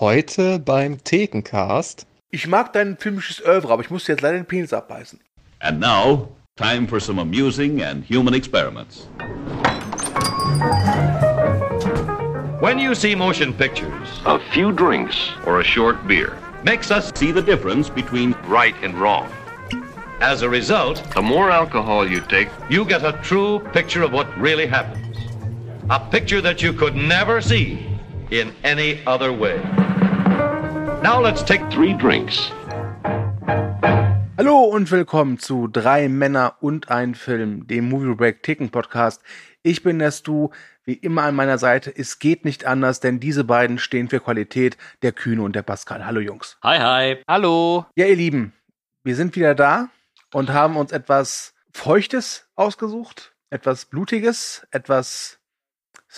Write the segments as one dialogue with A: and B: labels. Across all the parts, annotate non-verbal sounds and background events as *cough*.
A: Heute beim Thekencast.
B: Ich mag dein filmisches Oeuvre, aber ich musste jetzt leider den Penis abbeißen.
C: And now, time for some amusing and human experiments.
D: When you see motion pictures,
E: A few drinks or a short beer.
D: makes us
C: See the difference between
E: Right and wrong.
D: as a result,
E: The more alcohol you take,
D: you get a true picture of what really happens. A picture that you could never see in any other way. Now let's take
E: three drinks.
B: Hallo und willkommen zu Drei Männer und ein Film, dem Movie Break Ticken Podcast. Ich bin der Stu, wie immer an meiner Seite. Es geht nicht anders, denn diese beiden stehen für Qualität, der Kühne und der Pascal. Hallo Jungs.
F: Hi, hi.
G: Hallo.
B: Ja, ihr Lieben, wir sind wieder da und haben uns etwas Feuchtes ausgesucht, etwas Blutiges, etwas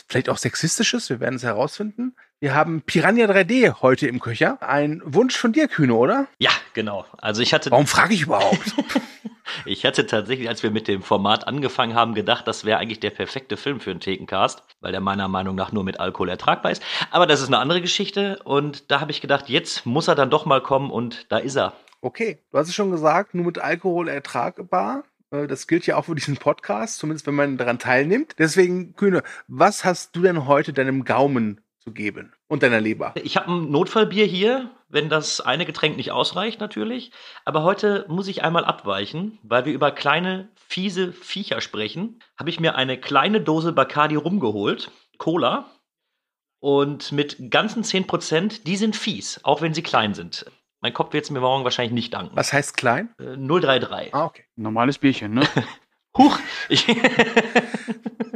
B: vielleicht auch Sexistisches, wir werden es herausfinden. Wir haben Piranha 3D heute im Köcher. Ein Wunsch von dir, Kühne, oder?
F: Ja, genau. Also ich hatte,
B: Warum frage ich überhaupt? *laughs*
F: ich hatte tatsächlich, als wir mit dem Format angefangen haben, gedacht, das wäre eigentlich der perfekte Film für einen Thekencast, weil der meiner Meinung nach nur mit Alkohol ertragbar ist. Aber das ist eine andere Geschichte und da habe ich gedacht, jetzt muss er dann doch mal kommen und da ist er.
B: Okay, du hast es schon gesagt, nur mit Alkohol ertragbar. Äh, Das gilt ja auch für diesen Podcast, zumindest wenn man daran teilnimmt. Deswegen, Kühne, was hast du denn heute deinem Gaumen zu geben und deiner Leber?
F: Ich habe ein Notfallbier hier, wenn das eine Getränk nicht ausreicht natürlich. Aber heute muss ich einmal abweichen, weil wir über kleine, fiese Viecher sprechen. Habe ich mir eine kleine Dose Bacardi rumgeholt, Cola. Und mit ganzen 10%, die sind fies, auch wenn sie klein sind. Mein Kopf wird es mir morgen wahrscheinlich nicht danken.
B: Was heißt klein?
F: Äh, 033.
B: Ah, okay.
G: Normales Bierchen, ne? *laughs*
F: Huch! Ich *laughs*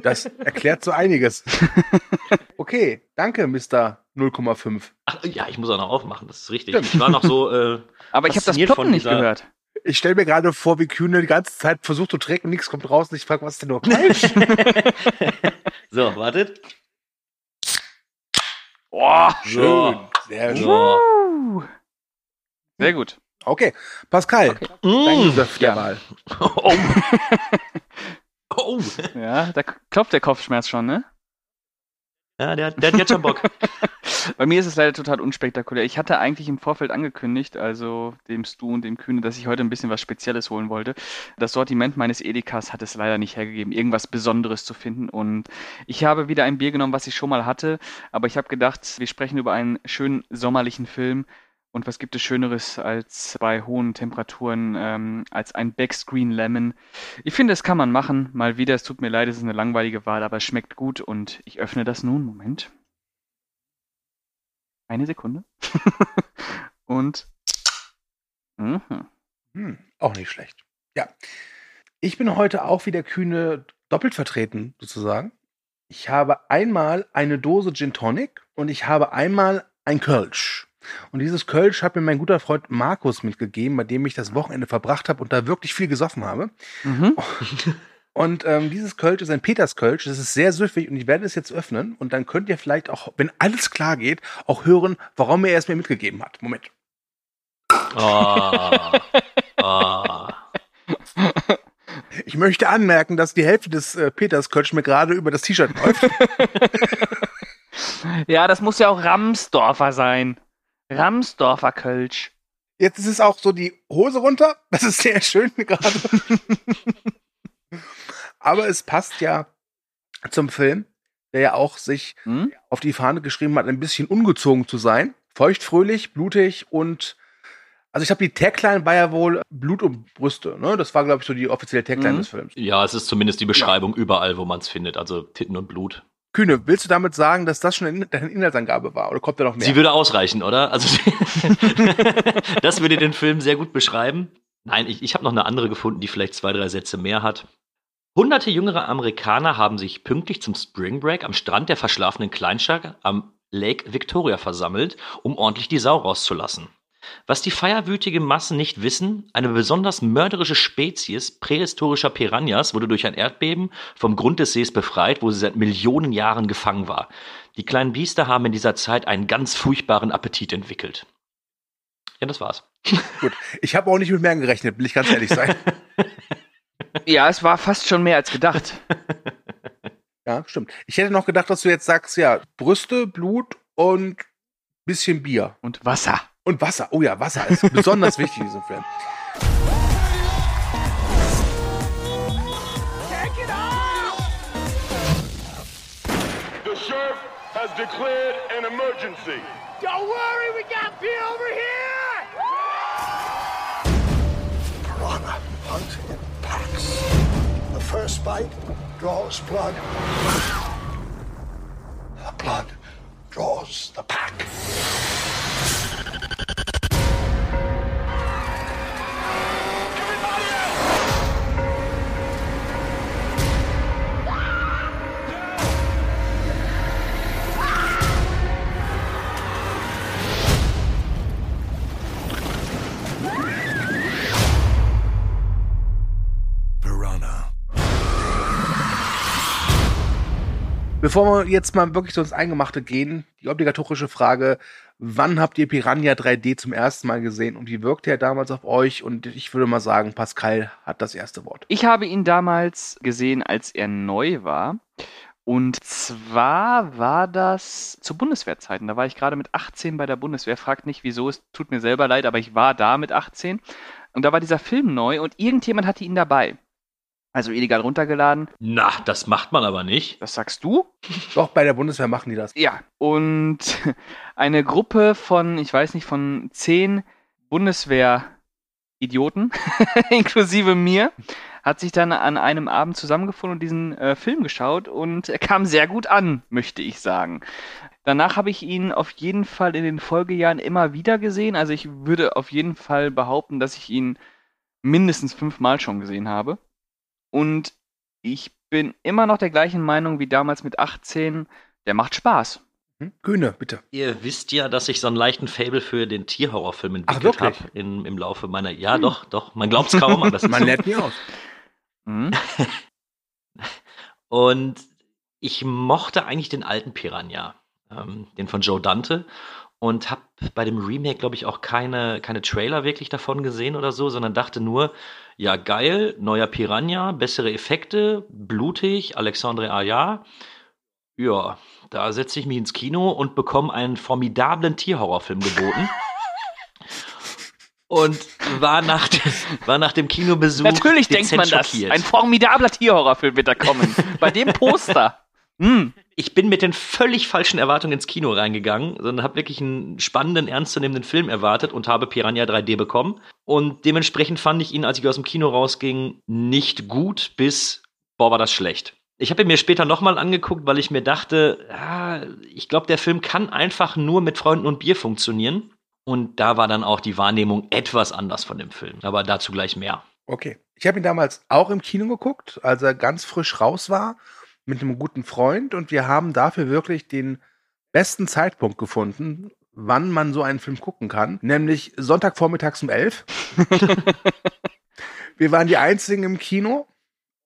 B: Das erklärt so einiges. *laughs* Okay, danke, Mr. 0,5.
F: Ach, ja, ich muss auch noch aufmachen, das ist richtig.
B: Stimmt.
F: Ich war noch so. Äh, *laughs*
G: Aber ich habe das Ploppen
F: von
G: nicht gehört.
B: Ich stelle mir gerade vor, wie Kühne die ganze Zeit versucht zu trinken, nichts kommt raus und ich frage, was ist denn nur falsch?
F: so, wartet.
G: Boah,
B: Schön. Sehr schön.
F: So.
G: Sehr gut.
B: Okay, Pascal, dein
F: Mm.
B: Gesöff der
G: Ja.
B: Wahl. *laughs*
F: Oh. oh.
G: Ja, da klopft der Kopfschmerz schon, ne?
F: Ja, der, der hat jetzt schon Bock. *laughs*
G: Bei mir ist es leider total unspektakulär. Ich hatte eigentlich im Vorfeld angekündigt, also dem Stu und dem Kühne, dass ich heute ein bisschen was Spezielles holen wollte. Das Sortiment meines Edekas hat es leider nicht hergegeben, irgendwas Besonderes zu finden. Und ich habe wieder ein Bier genommen, was ich schon mal hatte. Aber ich habe gedacht, wir sprechen über einen schönen sommerlichen Film. Und was gibt es Schöneres als bei hohen Temperaturen, ähm, als ein Backscreen Lemon? Ich finde, das kann man machen. Mal wieder, es tut mir leid, es ist eine langweilige Wahl, aber es schmeckt gut und ich öffne das nun. Moment. Eine Sekunde. *laughs* und. Mhm.
B: Hm, auch nicht schlecht. Ja. Ich bin heute auch wieder Kühne doppelt vertreten, sozusagen. Ich habe einmal eine Dose Gin Tonic und ich habe einmal ein Kölsch. Und dieses Kölsch hat mir mein guter Freund Markus mitgegeben, bei dem ich das Wochenende verbracht habe und da wirklich viel gesoffen habe.
G: Mhm. *laughs*
B: Und ähm, dieses Kölsch ist ein Peterskölsch. Das ist sehr süffig und ich werde es jetzt öffnen. Und dann könnt ihr vielleicht auch, wenn alles klar geht, auch hören, warum er es mir mitgegeben hat. Moment.
F: Oh. Oh.
B: Ich möchte anmerken, dass die Hälfte des äh, Peterskölsch mir gerade über das T-Shirt läuft. *laughs*
G: Ja, das muss ja auch Ramsdorfer sein. Ramsdorfer Kölsch.
B: Jetzt ist es auch so die Hose runter. Das ist sehr schön gerade. *laughs* Aber es passt ja zum Film, der ja auch sich
G: Hm?
B: auf die Fahne geschrieben hat, ein bisschen ungezogen zu sein. Feucht, fröhlich, blutig und also ich glaube, die Tagline war ja wohl Blut und Brüste. Ne? Das war, glaube ich, so die offizielle Tagline
G: Mhm.
B: des Films.
F: Ja, es ist zumindest die Beschreibung überall, wo man es findet. Also Titten und Blut.
B: Kühne, willst du damit sagen, dass das schon in- deine Inhaltsangabe war? Oder kommt da noch mehr?
F: Sie würde ausreichen, oder? Also *laughs* das würde den Film sehr gut beschreiben. Nein, ich, ich habe noch eine andere gefunden, die vielleicht zwei, drei Sätze mehr hat. Hunderte jüngere Amerikaner haben sich pünktlich zum Spring Break am Strand der verschlafenen Kleinstadt am Lake Victoria versammelt, um ordentlich die Sau rauszulassen. Was die feierwütige Massen nicht wissen, eine besonders mörderische Spezies prähistorischer Piranhas wurde durch ein Erdbeben vom Grund des Sees befreit, wo sie seit Millionen Jahren gefangen war. Die kleinen Biester haben in dieser Zeit einen ganz furchtbaren Appetit entwickelt. Ja, das war's. *laughs*
B: Gut. Ich habe auch nicht mit mehr gerechnet, will ich ganz ehrlich sein. *laughs*
G: Ja, es war fast schon mehr als gedacht. *laughs*
B: ja, stimmt. Ich hätte noch gedacht, dass du jetzt sagst, ja, Brüste, Blut und bisschen Bier
G: Und Wasser.
B: Und Wasser. Oh ja, Wasser ist besonders wichtig in diesem Film.
H: The sheriff has declared an emergency. Don't worry, we got beer over here!
I: Piranha hunt in packs. The first bite draws blood. The blood draws the pack.
B: Bevor wir jetzt mal wirklich so ins Eingemachte gehen, die obligatorische Frage, wann habt ihr Piranha 3D zum ersten Mal gesehen und wie wirkte er damals auf euch? Und ich würde mal sagen, Pascal hat das erste Wort.
G: Ich habe ihn damals gesehen, als er neu war. Und zwar war das zu Bundeswehrzeiten. Da war ich gerade mit 18 bei der Bundeswehr. Fragt nicht, wieso, es tut mir selber leid, aber ich war da mit 18. Und da war dieser Film neu und irgendjemand hatte ihn dabei. Also illegal runtergeladen.
F: Na, das macht man aber nicht.
G: Das sagst du? *laughs*
B: Doch, bei der Bundeswehr machen die das.
G: Ja. Und *laughs* eine Gruppe von, ich weiß nicht, von zehn Bundeswehr-Idioten, *laughs* inklusive mir, hat sich dann an einem Abend zusammengefunden und diesen äh, Film geschaut und er kam sehr gut an, möchte ich sagen. Danach habe ich ihn auf jeden Fall in den Folgejahren immer wieder gesehen. Also ich würde auf jeden Fall behaupten, dass ich ihn mindestens fünfmal schon gesehen habe. Und ich bin immer noch der gleichen Meinung wie damals mit 18. Der macht Spaß.
B: Hm? Kühne, bitte.
F: Ihr wisst ja, dass ich so einen leichten Fable für den Tierhorrorfilm entwickelt habe im Laufe meiner. Ja, doch, doch. Man glaubt es kaum, aber das *laughs* ist
B: Man lernt nie aus.
G: Mhm. *laughs*
F: Und ich mochte eigentlich den alten Piranha, ähm, den von Joe Dante. Und habe bei dem Remake, glaube ich, auch keine, keine Trailer wirklich davon gesehen oder so, sondern dachte nur, ja geil, neuer Piranha, bessere Effekte, blutig, Alexandre Aja. Ja, da setze ich mich ins Kino und bekomme einen formidablen Tierhorrorfilm geboten. *laughs* und war nach, dem, war nach dem Kinobesuch
G: Natürlich denkt man das.
F: schockiert.
G: Ein formidabler Tierhorrorfilm wird da kommen. Bei dem Poster. *laughs* Hm.
F: ich bin mit den völlig falschen Erwartungen ins Kino reingegangen, sondern habe wirklich einen spannenden, ernstzunehmenden Film erwartet und habe Piranha 3D bekommen. Und dementsprechend fand ich ihn, als ich aus dem Kino rausging, nicht gut bis, boah, war das schlecht. Ich habe ihn mir später nochmal angeguckt, weil ich mir dachte, ja, ich glaube, der Film kann einfach nur mit Freunden und Bier funktionieren. Und da war dann auch die Wahrnehmung etwas anders von dem Film. Aber dazu gleich mehr.
B: Okay. Ich habe ihn damals auch im Kino geguckt, als er ganz frisch raus war, mit einem guten Freund. Und wir haben dafür wirklich den besten Zeitpunkt gefunden, wann man so einen Film gucken kann. Nämlich Sonntagvormittags um elf. *laughs* wir waren die Einzigen im Kino.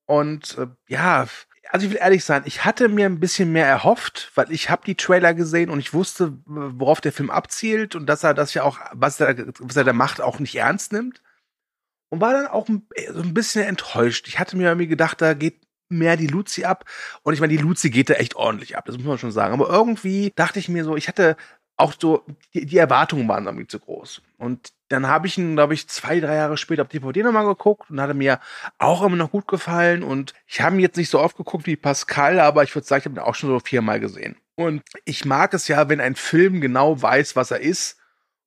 B: Und äh, ja, also ich will ehrlich sein, ich hatte mir ein bisschen mehr erhofft, weil ich habe die Trailer gesehen und ich wusste, worauf der Film abzielt und dass er das ja auch, was er, was er da macht, auch nicht ernst nimmt und war dann auch ein, so ein bisschen enttäuscht. Ich hatte mir irgendwie gedacht, da geht mehr die Luzi ab. Und ich meine, die Luzi geht da echt ordentlich ab, das muss man schon sagen. Aber irgendwie dachte ich mir so, ich hatte auch so, die, die Erwartungen waren irgendwie zu groß. Und dann habe ich ihn, glaube ich, zwei, drei Jahre später auf DVD nochmal geguckt und hatte mir auch immer noch gut gefallen. Und ich habe ihn jetzt nicht so oft geguckt wie Pascal, aber ich würde sagen, ich habe ihn auch schon so viermal gesehen. Und ich mag es ja, wenn ein Film genau weiß, was er ist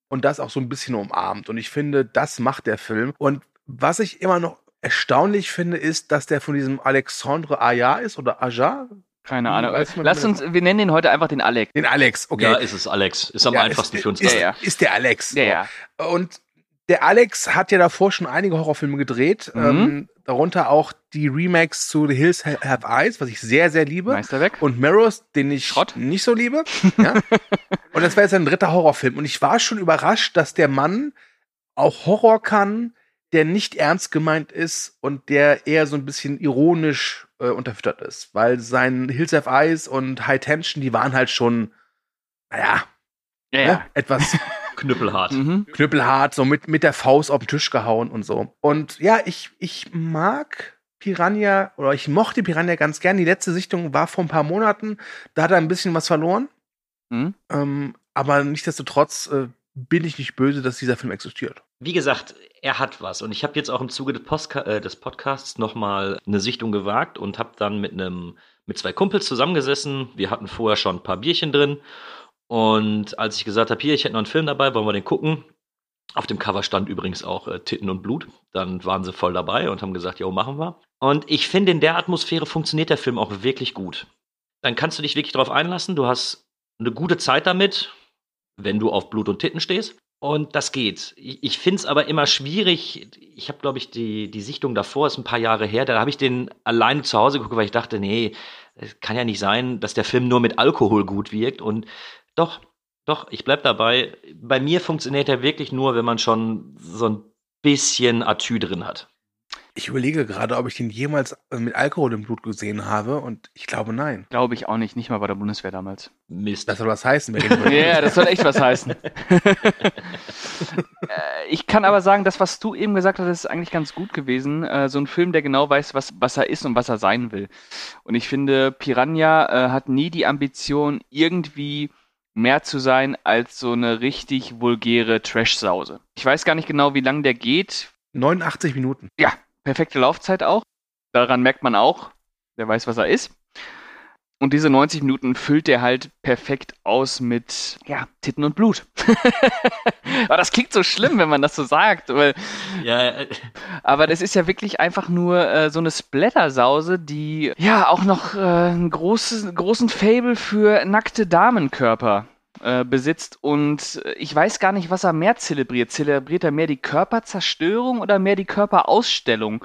B: und das auch so ein bisschen umarmt. Und ich finde, das macht der Film. Und was ich immer noch erstaunlich finde, ist, dass der von diesem Alexandre Aja ist oder Aja.
G: Keine
B: Hm,
G: Ahnung. Lass uns, wir nennen ihn heute einfach den Alex.
B: Den Alex, okay.
F: Ja, ist es, Alex. Ist am
B: Ja,
F: einfachsten
B: ist,
F: für uns
B: ist,
F: alle.
G: Ja, ja.
B: ist der Alex.
G: Ja, ja.
B: Und der Alex hat ja davor schon einige Horrorfilme gedreht,
G: Mhm.
B: ähm, darunter auch die Remakes zu The Hills Have Eyes, was ich sehr, sehr liebe.
G: Meisterwerk.
B: Und Mirrors, den ich
G: Schrott.
B: nicht so liebe. *laughs* Ja? und das war jetzt ein dritter Horrorfilm. Und ich war schon überrascht, dass der Mann auch Horror kann, der nicht ernst gemeint ist und der eher so ein bisschen ironisch äh, unterfüttert ist. Weil sein Hills Have Eyes und High Tension, die waren halt schon, naja,
G: Ja,
B: ne,
G: ja.
B: etwas *laughs*
F: Knüppelhart.
G: Mhm.
B: knüppelhart, so mit, mit der Faust auf den Tisch gehauen und so. Und ja, ich, ich mag Piranha, oder ich mochte Piranha ganz gern. Die letzte Sichtung war vor ein paar Monaten. Da hat er ein bisschen was verloren.
G: Mhm.
B: Ähm, aber nichtsdestotrotz äh, bin ich nicht böse, dass dieser Film existiert.
F: Wie gesagt, er hat was. Und ich habe jetzt auch im Zuge des, Postka äh, des Podcasts nochmal eine Sichtung gewagt und habe dann mit einem mit zwei Kumpels zusammengesessen. Wir hatten vorher schon ein paar Bierchen drin. Und als ich gesagt habe, hier, ich hätte noch einen Film dabei, wollen wir den gucken? Auf dem Cover stand übrigens auch äh, Titten und Blut. Dann waren sie voll dabei und haben gesagt, jo, machen wir. Und ich finde, in der Atmosphäre funktioniert der Film auch wirklich gut. Dann kannst du dich wirklich darauf einlassen. Du hast eine gute Zeit damit, wenn du auf Blut und Titten stehst. Und das geht. Ich, ich finde es aber immer schwierig. Ich habe, glaube ich, die, die Sichtung davor, ist ein paar Jahre her, da habe ich den alleine zu Hause geguckt, weil ich dachte, nee, es kann ja nicht sein, dass der Film nur mit Alkohol gut wirkt. Und doch, doch, ich bleib dabei. Bei mir funktioniert er wirklich nur, wenn man schon so ein bisschen Atü drin hat.
B: Ich überlege gerade, ob ich den jemals äh, mit Alkohol im Blut gesehen habe und ich glaube nein.
G: Glaube ich auch nicht, nicht mal bei der Bundeswehr damals.
F: Mist.
B: Das soll was heißen. Wenn *laughs*
G: Ja, yeah, das soll echt was heißen. *laughs* Äh, ich kann aber sagen, das, was du eben gesagt hast, ist eigentlich ganz gut gewesen. Äh, so ein Film, der genau weiß, was, was er ist und was er sein will. Und ich finde, Piranha hat nie die Ambition, irgendwie mehr zu sein als so eine richtig vulgäre Trash-Sause. Ich weiß gar nicht genau, wie lang der geht.
B: 89 Minuten.
G: Ja, perfekte Laufzeit auch. Daran merkt man auch, der weiß, was er ist. Und diese 90 Minuten füllt er halt perfekt aus mit, ja, Titten und Blut. *laughs* aber das klingt so schlimm, wenn man das so sagt. Weil,
F: Ja, äh,
G: aber das ist ja wirklich einfach nur äh, so eine Splatter-Sause, die ja auch noch äh, einen großen, großen Fable für nackte Damenkörper äh, besitzt. Und äh, ich weiß gar nicht, was er mehr zelebriert. Zelebriert er mehr die Körperzerstörung oder mehr die Körperausstellung?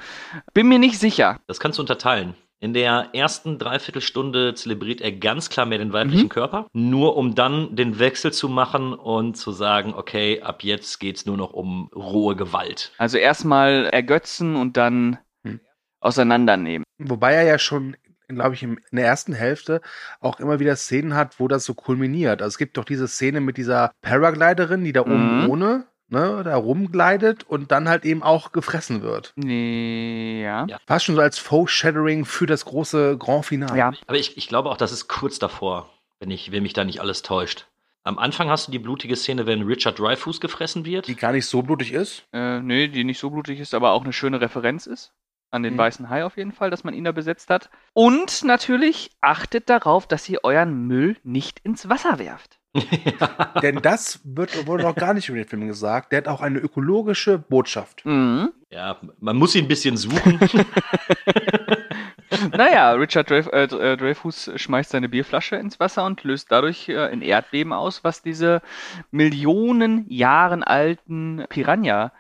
G: Bin mir nicht sicher.
F: das kannst du unterteilen. In der ersten Dreiviertelstunde zelebriert er ganz klar mehr den weiblichen Körper, nur um dann den Wechsel zu machen und zu sagen, okay, ab jetzt geht's nur noch um rohe Gewalt.
G: Also erstmal ergötzen und dann
B: Hm.
G: auseinandernehmen.
B: Wobei er ja schon, glaube ich, in der ersten Hälfte auch immer wieder Szenen hat, wo das so kulminiert. Also es gibt doch diese Szene mit dieser Paragliderin, die da oben
G: Mhm.
B: ohne ne, da rumgleitet und dann halt eben auch gefressen wird.
G: Nee, ja.
F: Ja.
B: Fast schon so als Foreshadowing für das große Grand Finale.
G: Ja,
F: Aber ich, ich glaube auch, das ist kurz davor, wenn, ich, wenn mich da nicht alles täuscht. Am Anfang hast du die blutige Szene, wenn Richard Dreyfuss gefressen wird.
B: Die gar nicht so blutig ist.
G: äh, nee, die nicht so blutig ist, aber auch eine schöne Referenz ist. An den
B: Mhm.
G: weißen Hai auf jeden Fall, dass man ihn da besetzt hat. Und natürlich achtet darauf, dass ihr euren Müll nicht ins Wasser werft. *laughs*
B: Denn das wird, wurde noch gar nicht über den Film gesagt. Der hat auch eine ökologische Botschaft.
G: Mhm.
F: ja, man muss ihn ein bisschen suchen. *laughs*
G: naja, Richard Dreyf äh, äh, Dreyfus schmeißt seine Bierflasche ins Wasser und löst dadurch äh, ein Erdbeben aus, was diese Millionen Jahren alten Piranha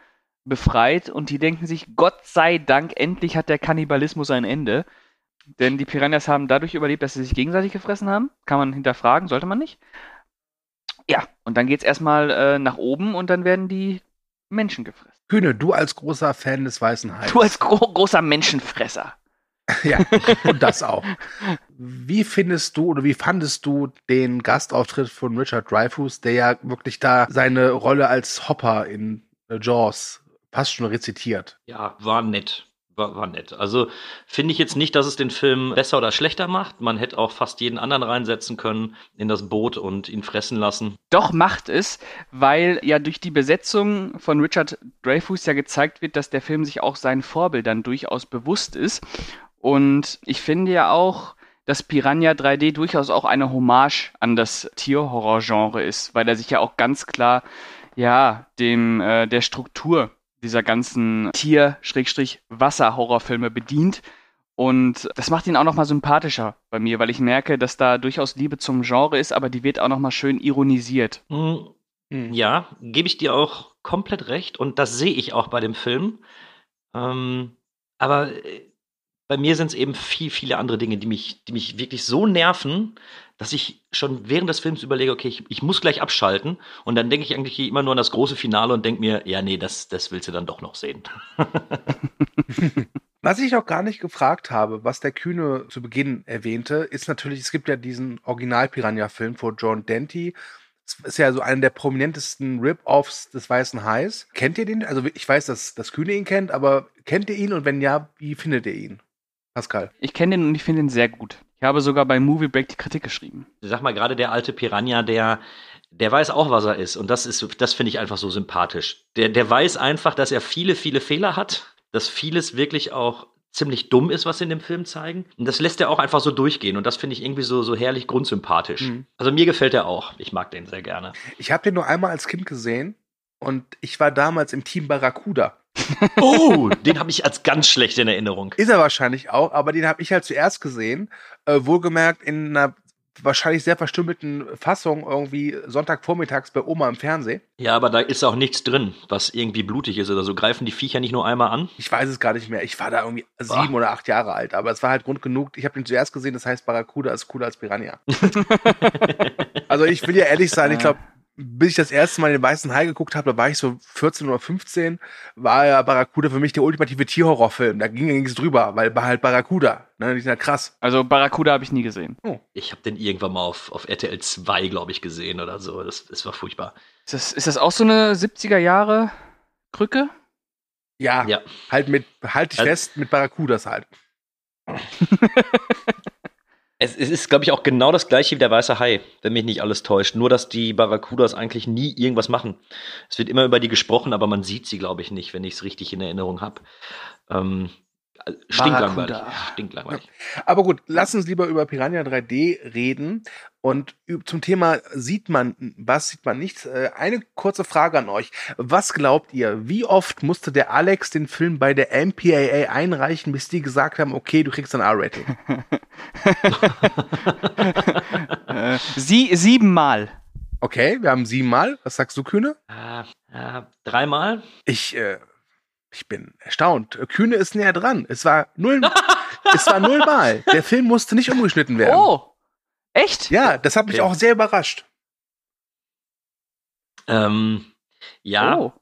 G: befreit. Und die denken sich, Gott sei Dank, endlich hat der Kannibalismus ein Ende. Denn die Piranhas haben dadurch überlebt, dass sie sich gegenseitig gefressen haben. Kann man hinterfragen, sollte man nicht. Ja, und dann geht's erstmal äh, nach oben und dann werden die Menschen gefressen.
B: Kühne, du als großer Fan des Weißen Hais.
G: Du als gro großer Menschenfresser. *laughs*
B: Ja, *laughs* und das auch. Wie findest du oder wie fandest du den Gastauftritt von Richard Dreyfuss, der ja wirklich da seine Rolle als Hopper in äh, Jaws fast schon rezitiert?
F: ja, war nett. War, war nett. Also finde ich jetzt nicht, dass es den Film besser oder schlechter macht. Man hätte auch fast jeden anderen reinsetzen können in das Boot und ihn fressen lassen.
G: Doch macht es, weil ja durch die Besetzung von Richard Dreyfuss ja gezeigt wird, dass der Film sich auch seinen Vorbildern durchaus bewusst ist. Und ich finde ja auch, dass Piranha 3D durchaus auch eine Hommage an das Tierhorror-Genre ist, weil er sich ja auch ganz klar dem äh, der Struktur dieser ganzen Tier-Wasser-Horrorfilme bedient. Und das macht ihn auch nochmal sympathischer bei mir, weil ich merke, dass da durchaus Liebe zum Genre ist, aber die wird auch nochmal schön ironisiert.
F: Hm, Ja, gebe ich dir auch komplett recht und das sehe ich auch bei dem Film. Ähm, aber äh, bei mir sind es eben viel, viele andere Dinge, die mich, die mich wirklich so nerven, dass ich schon während des Films überlege, okay, ich, ich muss gleich abschalten und dann denke ich eigentlich immer nur an das große Finale und denke mir, ja, nee, das, das willst du dann doch noch sehen. *laughs*
B: Was ich noch gar nicht gefragt habe, was der Kühne zu Beginn erwähnte, ist natürlich, es gibt ja diesen Original-Piranha-Film von John Dante. Das ist ja so einer der prominentesten Rip-Offs des Weißen Hais. Kennt ihr den? Also ich weiß, dass, dass Kühne ihn kennt, aber kennt ihr ihn und wenn ja, wie findet ihr ihn? Pascal.
G: Ich kenne den und ich finde ihn sehr gut. Ich habe sogar bei Movie Break die Kritik geschrieben.
F: Sag mal, gerade der alte Piranha, der, der weiß auch, was er ist. Und das ist, das finde ich einfach so sympathisch. Der, der weiß einfach, dass er viele, viele Fehler hat, dass vieles wirklich auch ziemlich dumm ist, was sie in dem Film zeigen. Und das lässt er auch einfach so durchgehen. Und das finde ich irgendwie so, so herrlich grundsympathisch.
B: Mhm.
F: Also mir gefällt er auch. Ich mag den sehr gerne.
B: Ich habe den nur einmal als Kind gesehen und ich war damals im Team Barracuda.
F: Oh, *laughs* den habe ich als ganz schlecht in Erinnerung.
B: Ist er wahrscheinlich auch, aber den habe ich halt zuerst gesehen. Äh, wohlgemerkt in einer wahrscheinlich sehr verstümmelten Fassung irgendwie Sonntagvormittags bei Oma im Fernsehen.
F: Ja, aber da ist auch nichts drin, was irgendwie blutig ist oder so. Greifen die Viecher nicht nur einmal an?
B: Ich weiß es gar nicht mehr. Ich war da irgendwie sieben oder acht Jahre alt, aber es war halt Grund genug. Ich habe den zuerst gesehen, das heißt Barracuda ist cooler als Piranha. *laughs* also ich will ja ehrlich sein, ich glaube, bis ich das erste Mal den Weißen Hai geguckt habe, da war ich so 14 oder 15, war ja Barracuda für mich der ultimative Tierhorrorfilm. Da ging ja nichts drüber, weil war halt Barracuda. Ne, die sind ja krass.
G: Also Barracuda habe ich nie gesehen.
F: Ich habe den irgendwann mal auf, auf RTL 2, glaube ich, gesehen oder so. Das, das war furchtbar.
G: Ist das, ist das auch so eine 70er Jahre Krücke?
B: Ja,
F: Ja.
B: halt mit, halt dich
F: Also-
B: fest, mit Barracudas halt. *laughs*
F: Es, es ist, glaube ich, auch genau das gleiche wie der weiße Hai, wenn mich nicht alles täuscht. Nur, dass die Barracudas eigentlich nie irgendwas machen. Es wird immer über die gesprochen, aber man sieht sie, glaube ich, nicht, wenn ich es richtig in Erinnerung habe. Ähm, stinklangweilig.
G: Barracuda.
F: Stinklangweilig.
B: Aber gut, lass uns lieber über Piranha 3D reden. Und zum Thema sieht man was, sieht man nichts. Äh, Eine kurze Frage an euch. Was glaubt ihr, wie oft musste der Alex den Film bei der MPAA einreichen, bis die gesagt haben, okay, du kriegst ein R-Rating? *laughs*
G: Sie siebenmal.
B: Okay, wir haben siebenmal. Was sagst du, Kühne?
F: Äh, äh, dreimal?
B: Ich, äh, ich bin erstaunt. Kühne ist näher dran. Es war null, *laughs* es war nullmal. Der Film musste nicht umgeschnitten werden.
G: Oh! Echt?
B: Ja, das hat mich
F: Okay.
B: auch sehr überrascht.
F: Ähm, ja.
G: Oh.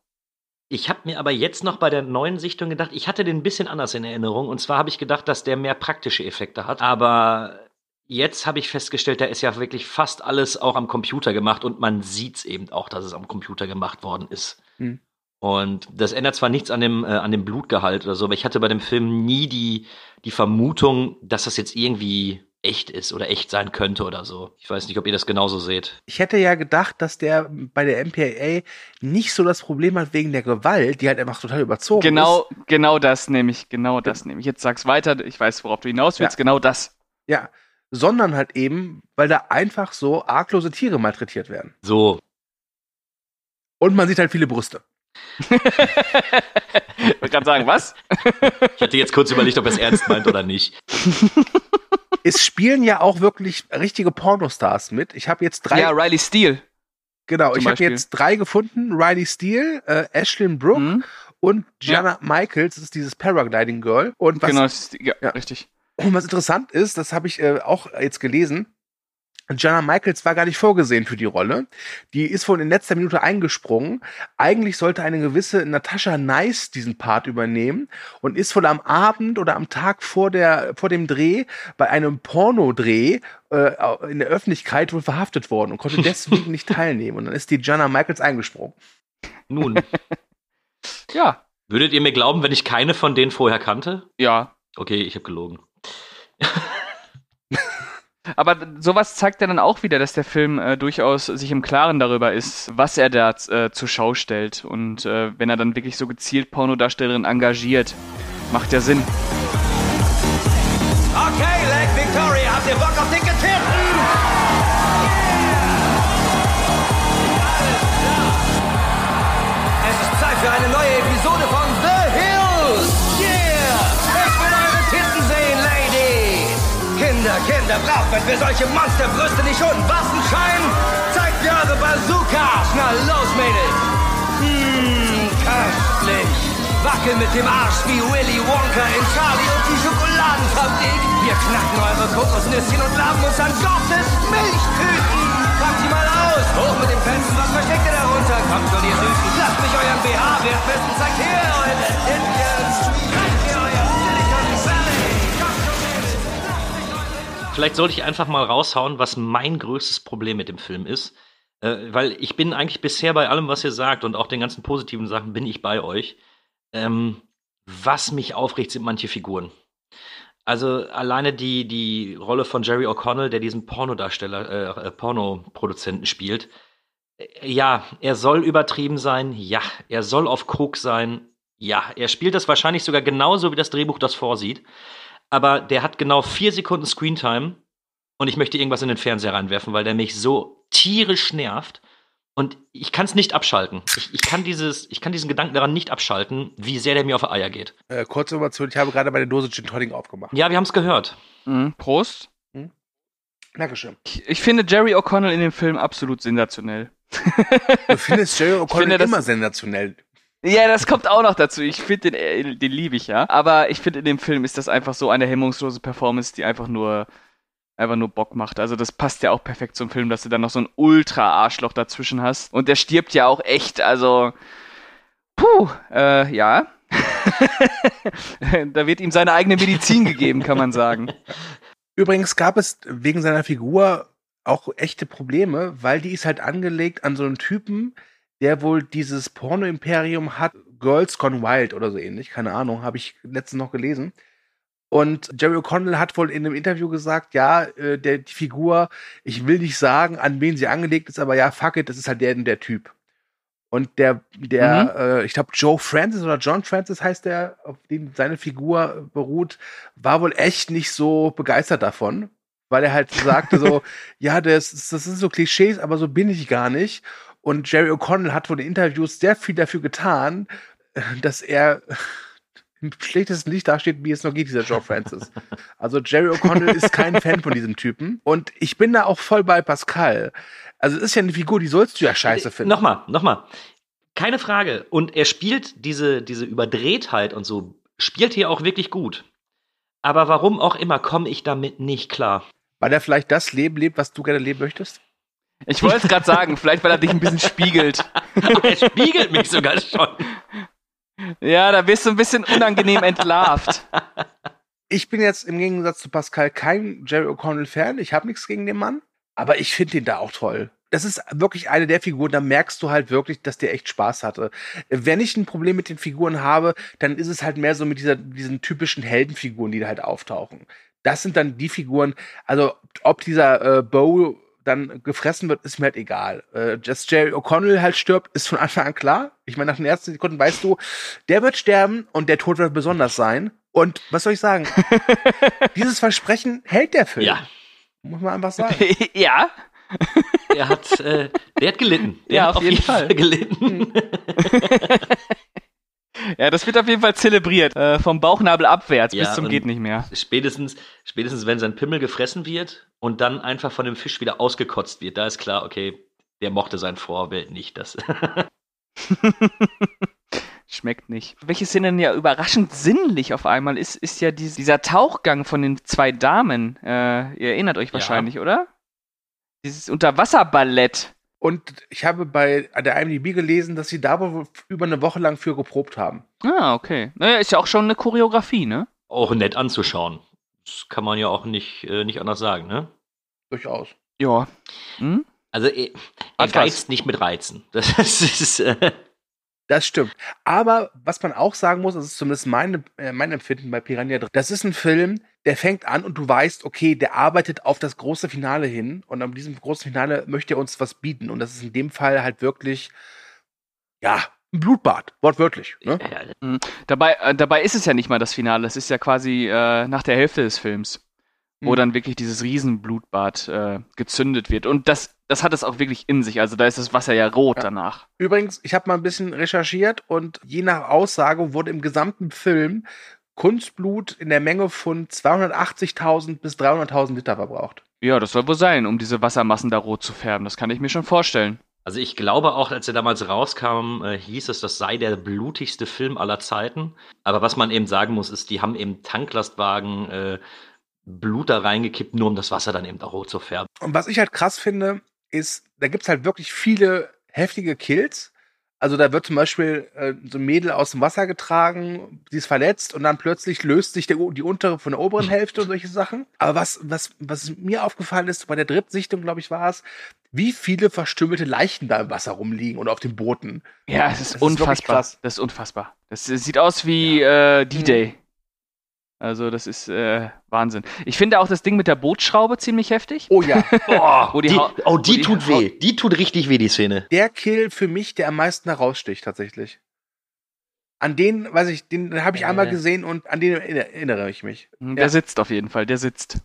F: Ich habe mir aber jetzt noch bei der neuen Sichtung gedacht, ich hatte den ein bisschen anders in Erinnerung. Und zwar habe ich gedacht, dass der mehr praktische Effekte hat. Aber jetzt habe ich festgestellt, da ist ja wirklich fast alles auch am Computer gemacht und man sieht's eben auch, dass es am Computer gemacht worden ist.
B: Hm.
F: Und das ändert zwar nichts an dem, äh, an dem Blutgehalt oder so, aber ich hatte bei dem Film nie die, die Vermutung, dass das jetzt irgendwie echt ist oder echt sein könnte oder so. Ich weiß nicht, ob ihr das genauso seht.
B: Ich hätte ja gedacht, dass der bei der MPAA nicht so das Problem hat wegen der Gewalt, die halt einfach total überzogen
G: Genau,
B: ist.
G: genau das nehme ich, genau das nehme ich. Jetzt sag's weiter, ich weiß, worauf du hinaus willst,
B: Ja.
G: genau das.
B: Ja, sondern halt eben, weil da einfach so arglose Tiere malträtiert werden.
F: So,
B: Und man sieht halt viele Brüste.
G: Ich wollte gerade sagen, was?
F: ich hatte jetzt kurz überlegt, ob er es ernst meint oder nicht.
B: Es spielen ja auch wirklich richtige Pornostars mit. Ich habe jetzt drei,
G: Ja, Riley Steele.
B: genau, ich habe jetzt drei gefunden. Riley Steele, äh, Ashlyn Brooke
G: Mhm.
B: und Gianna Michaels, das ist dieses Paragliding Girl. Und was
G: Genau, ist- ja,
B: Ja.
G: richtig.
B: Und was interessant ist, das habe ich äh, auch jetzt gelesen, Jana Michaels war gar nicht vorgesehen für die Rolle. Die ist wohl in letzter Minute eingesprungen. Eigentlich sollte eine gewisse Natasha Nice diesen Part übernehmen und ist wohl am Abend oder am Tag vor, der, vor dem Dreh bei einem Pornodreh äh, in der Öffentlichkeit wohl verhaftet worden und konnte *laughs* deswegen nicht teilnehmen. Und dann ist die Jana Michaels eingesprungen.
F: Nun, *laughs*
G: Ja,
F: würdet ihr mir glauben, wenn ich keine von denen vorher kannte?
G: ja.
F: Okay, ich habe gelogen.
G: Aber sowas zeigt ja dann auch wieder, dass der Film äh, durchaus sich im Klaren darüber ist, was er da äh, zur Schau stellt. Und äh, wenn er dann wirklich so gezielt Pornodarstellerin engagiert, macht ja Sinn.
J: Okay, Lake Victoria, habt ihr Bock auf dicke Titten? Für eine neue Episode von Kinder, braucht man für solche Monsterbrüste nicht unwassen scheinen? Zeigt mir eure Bazookas. Na los, Mädels. Mmm, köstlich. Wackel mit dem Arsch wie Willy Wonka in Charlie und die Schokoladenfabrik. Wir knacken eure Kokosnüsschen und laben uns an Gottes Milchtüten. Packt sie mal aus. Hoch mit den Fetzen. Was versteckt ihr darunter? Kommt schon, ihr Süßen. Lasst mich euren BH wertmessen. Zeigt her, eure Tittchen.
F: Vielleicht sollte ich einfach mal raushauen, was mein größtes Problem mit dem Film ist. Äh, weil ich bin eigentlich bisher bei allem, was ihr sagt und auch den ganzen positiven Sachen bin ich bei euch. Ähm, was mich aufregt, sind manche Figuren. Also alleine die, die Rolle von Jerry O'Connell, der diesen Pornodarsteller, äh, äh, Pornoproduzenten spielt, Ja, er soll übertrieben sein. Ja, er soll auf Krug sein. Ja, er spielt das wahrscheinlich sogar genauso, wie das Drehbuch das vorsieht. Aber der hat genau vier Sekunden Screentime und ich möchte irgendwas in den Fernseher reinwerfen, weil der mich so tierisch nervt. Und ich kann es nicht abschalten. Ich, ich, kann dieses, ich kann diesen Gedanken daran nicht abschalten, wie sehr der mir auf die Eier geht.
B: Äh, kurze Information, ich habe gerade meine Dose Gin Tonic aufgemacht.
F: Ja, wir haben es gehört.
G: Mhm. Prost.
B: Dankeschön.
G: Ich, ich finde Jerry O'Connell in dem Film absolut sensationell.
B: Du findest Jerry *laughs*
G: Ich finde,
B: O'Connell
G: das-
B: immer sensationell.
G: Ja, das kommt auch noch dazu. Ich finde den, äh, den liebe ich ja. Aber ich finde in dem Film ist das einfach so eine hemmungslose Performance, die einfach nur, einfach nur Bock macht. Also das passt ja auch perfekt zum Film, dass du dann noch so ein Ultra-Arschloch dazwischen hast. Und der stirbt ja auch echt, also, puh, äh, ja. *laughs* da wird ihm seine eigene Medizin gegeben, kann man sagen.
B: Übrigens gab es wegen seiner Figur auch echte Probleme, weil die ist halt angelegt an so einen Typen, der wohl dieses Porno-Imperium hat, Girls Gone Wild oder so ähnlich, keine Ahnung, habe ich letztens noch gelesen. Und Jerry O'Connell hat wohl in einem Interview gesagt, ja, äh, der, die Figur, ich will nicht sagen, an wen sie angelegt ist, aber ja, fuck it, das ist halt der, der Typ. Und der, der, äh, ich glaube, Joe Francis oder John Francis heißt der, auf dem seine Figur beruht, war wohl echt nicht so begeistert davon, weil er halt sagte so, *laughs* ja, das, das sind so Klischees, aber so bin ich gar nicht. Und Jerry O'Connell hat wohl in Interviews sehr viel dafür getan, dass er im schlechtesten Licht dasteht, wie es noch geht, dieser Joe Francis. Also Jerry O'Connell ist kein Fan von diesem Typen. Und ich bin da auch voll bei Pascal. Also es ist ja eine Figur, die sollst du ja scheiße finden.
F: Nochmal, nochmal. Keine Frage. Und er spielt diese, diese Überdrehtheit und so, spielt hier auch wirklich gut. Aber warum auch immer komme ich damit nicht klar.
B: Weil er vielleicht das Leben lebt, was du gerne leben möchtest?
G: Ich wollte es gerade sagen, vielleicht weil er dich ein bisschen spiegelt. *laughs*
F: er spiegelt mich sogar schon.
G: Ja, da bist du ein bisschen unangenehm entlarvt.
B: Ich bin jetzt im Gegensatz zu Pascal kein Jerry O'Connell-Fan. Ich habe nichts gegen den Mann. Aber ich finde den da auch toll. Das ist wirklich eine der Figuren, da merkst du halt wirklich, dass der echt Spaß hatte. Wenn ich ein Problem mit den Figuren habe, dann ist es halt mehr so mit dieser, diesen typischen Heldenfiguren, die da halt auftauchen. Das sind dann die Figuren, also ob dieser äh, Bo dann gefressen wird, ist mir halt egal. Äh, dass Jerry O'Connell halt stirbt, ist von Anfang an klar. Ich meine, nach den ersten Sekunden weißt du, der wird sterben und der Tod wird besonders sein. Und was soll ich sagen? *laughs* Dieses Versprechen hält der Film.
F: Ja.
B: Muss man einfach sagen. *laughs*
G: ja.
F: Er hat, äh, der hat gelitten. Der
G: Ja,
F: hat
G: auf jeden Fall.
F: gelitten.
G: Ja, das wird auf jeden Fall zelebriert. Äh, vom Bauchnabel abwärts
F: Ja,
G: bis zum geht nicht mehr.
F: Spätestens, spätestens, wenn sein Pimmel gefressen wird und dann einfach von dem Fisch wieder ausgekotzt wird, da ist klar, okay, der mochte sein Vorbild nicht. Das *laughs*
G: Schmeckt nicht. Welche Szene denn ja überraschend sinnlich auf einmal ist, ist ja dies- dieser Tauchgang von den zwei Damen. Äh, ihr erinnert euch wahrscheinlich, oder? Dieses Unterwasserballett.
B: Und ich habe bei der IMDb gelesen, dass sie da wohl über eine Woche lang für geprobt haben.
G: Ah, okay. Naja, ist ja auch schon eine Choreografie, ne?
F: auch nett anzuschauen. Das kann man ja auch nicht, äh, nicht anders sagen, ne?
B: Durchaus.
G: Ja. Hm?
F: Also er, er
G: was.
F: reizt nicht mit Reizen. *laughs* Das ist, äh,
B: Das stimmt. Aber was man auch sagen muss, das ist zumindest meine, äh, mein Empfinden bei Piranha 3, das ist ein Film, der fängt an und du weißt, okay, der arbeitet auf das große Finale hin und an diesem großen Finale möchte er uns was bieten. Und das ist in dem Fall halt wirklich, ja, ein Blutbad, wortwörtlich. Ne?
G: Hm. Dabei, äh, dabei ist es ja nicht mal das Finale. Das ist ja quasi äh, nach der Hälfte des Films, wo
B: Hm.
G: dann wirklich dieses Riesenblutbad äh, gezündet wird. Und das, das hat es auch wirklich in sich. Also da ist das Wasser ja rot
B: Ja.
G: danach.
B: Übrigens, ich habe mal ein bisschen recherchiert und je nach Aussage wurde im gesamten Film Kunstblut in der Menge von 280.000 bis 300.000 Liter verbraucht.
G: Ja, das soll wohl sein, um diese Wassermassen da rot zu färben. Das kann ich mir schon vorstellen.
F: also ich glaube auch, als er damals rauskam, äh, hieß es, das sei der blutigste Film aller Zeiten. Aber was man eben sagen muss, ist, die haben eben Tanklastwagen äh, Blut da reingekippt, nur um das Wasser dann eben da rot zu färben.
B: Und was ich halt krass finde, ist, da gibt's halt wirklich viele heftige Kills. Also da wird zum Beispiel äh, so ein Mädel aus dem Wasser getragen, sie ist verletzt und dann plötzlich löst sich der, die untere von der oberen *laughs* Hälfte und solche Sachen. Aber was, was, was mir aufgefallen ist, bei der Drittsichtung, glaube ich, war es, wie viele verstümmelte Leichen da im Wasser rumliegen und auf den Booten.
G: Ja, es ist
B: Das ist wirklich
G: unfassbar.
B: krass.
G: das ist unfassbar. Das sieht aus wie äh, D-Day. Also das ist äh, Wahnsinn. Ich finde auch das Ding mit der Bootschraube ziemlich heftig.
B: Oh ja. *laughs*
F: Boah,
G: Wo die
F: die, oh,
G: wo
F: die,
G: die
F: tut weh. Die tut richtig weh, die Szene.
B: Der Kill für mich, der am meisten heraussticht, tatsächlich. An den, weiß ich, den habe ich einmal
F: Äh.
B: gesehen und an den erinnere ich mich.
G: Der
B: Ja.
G: sitzt auf jeden Fall, der sitzt.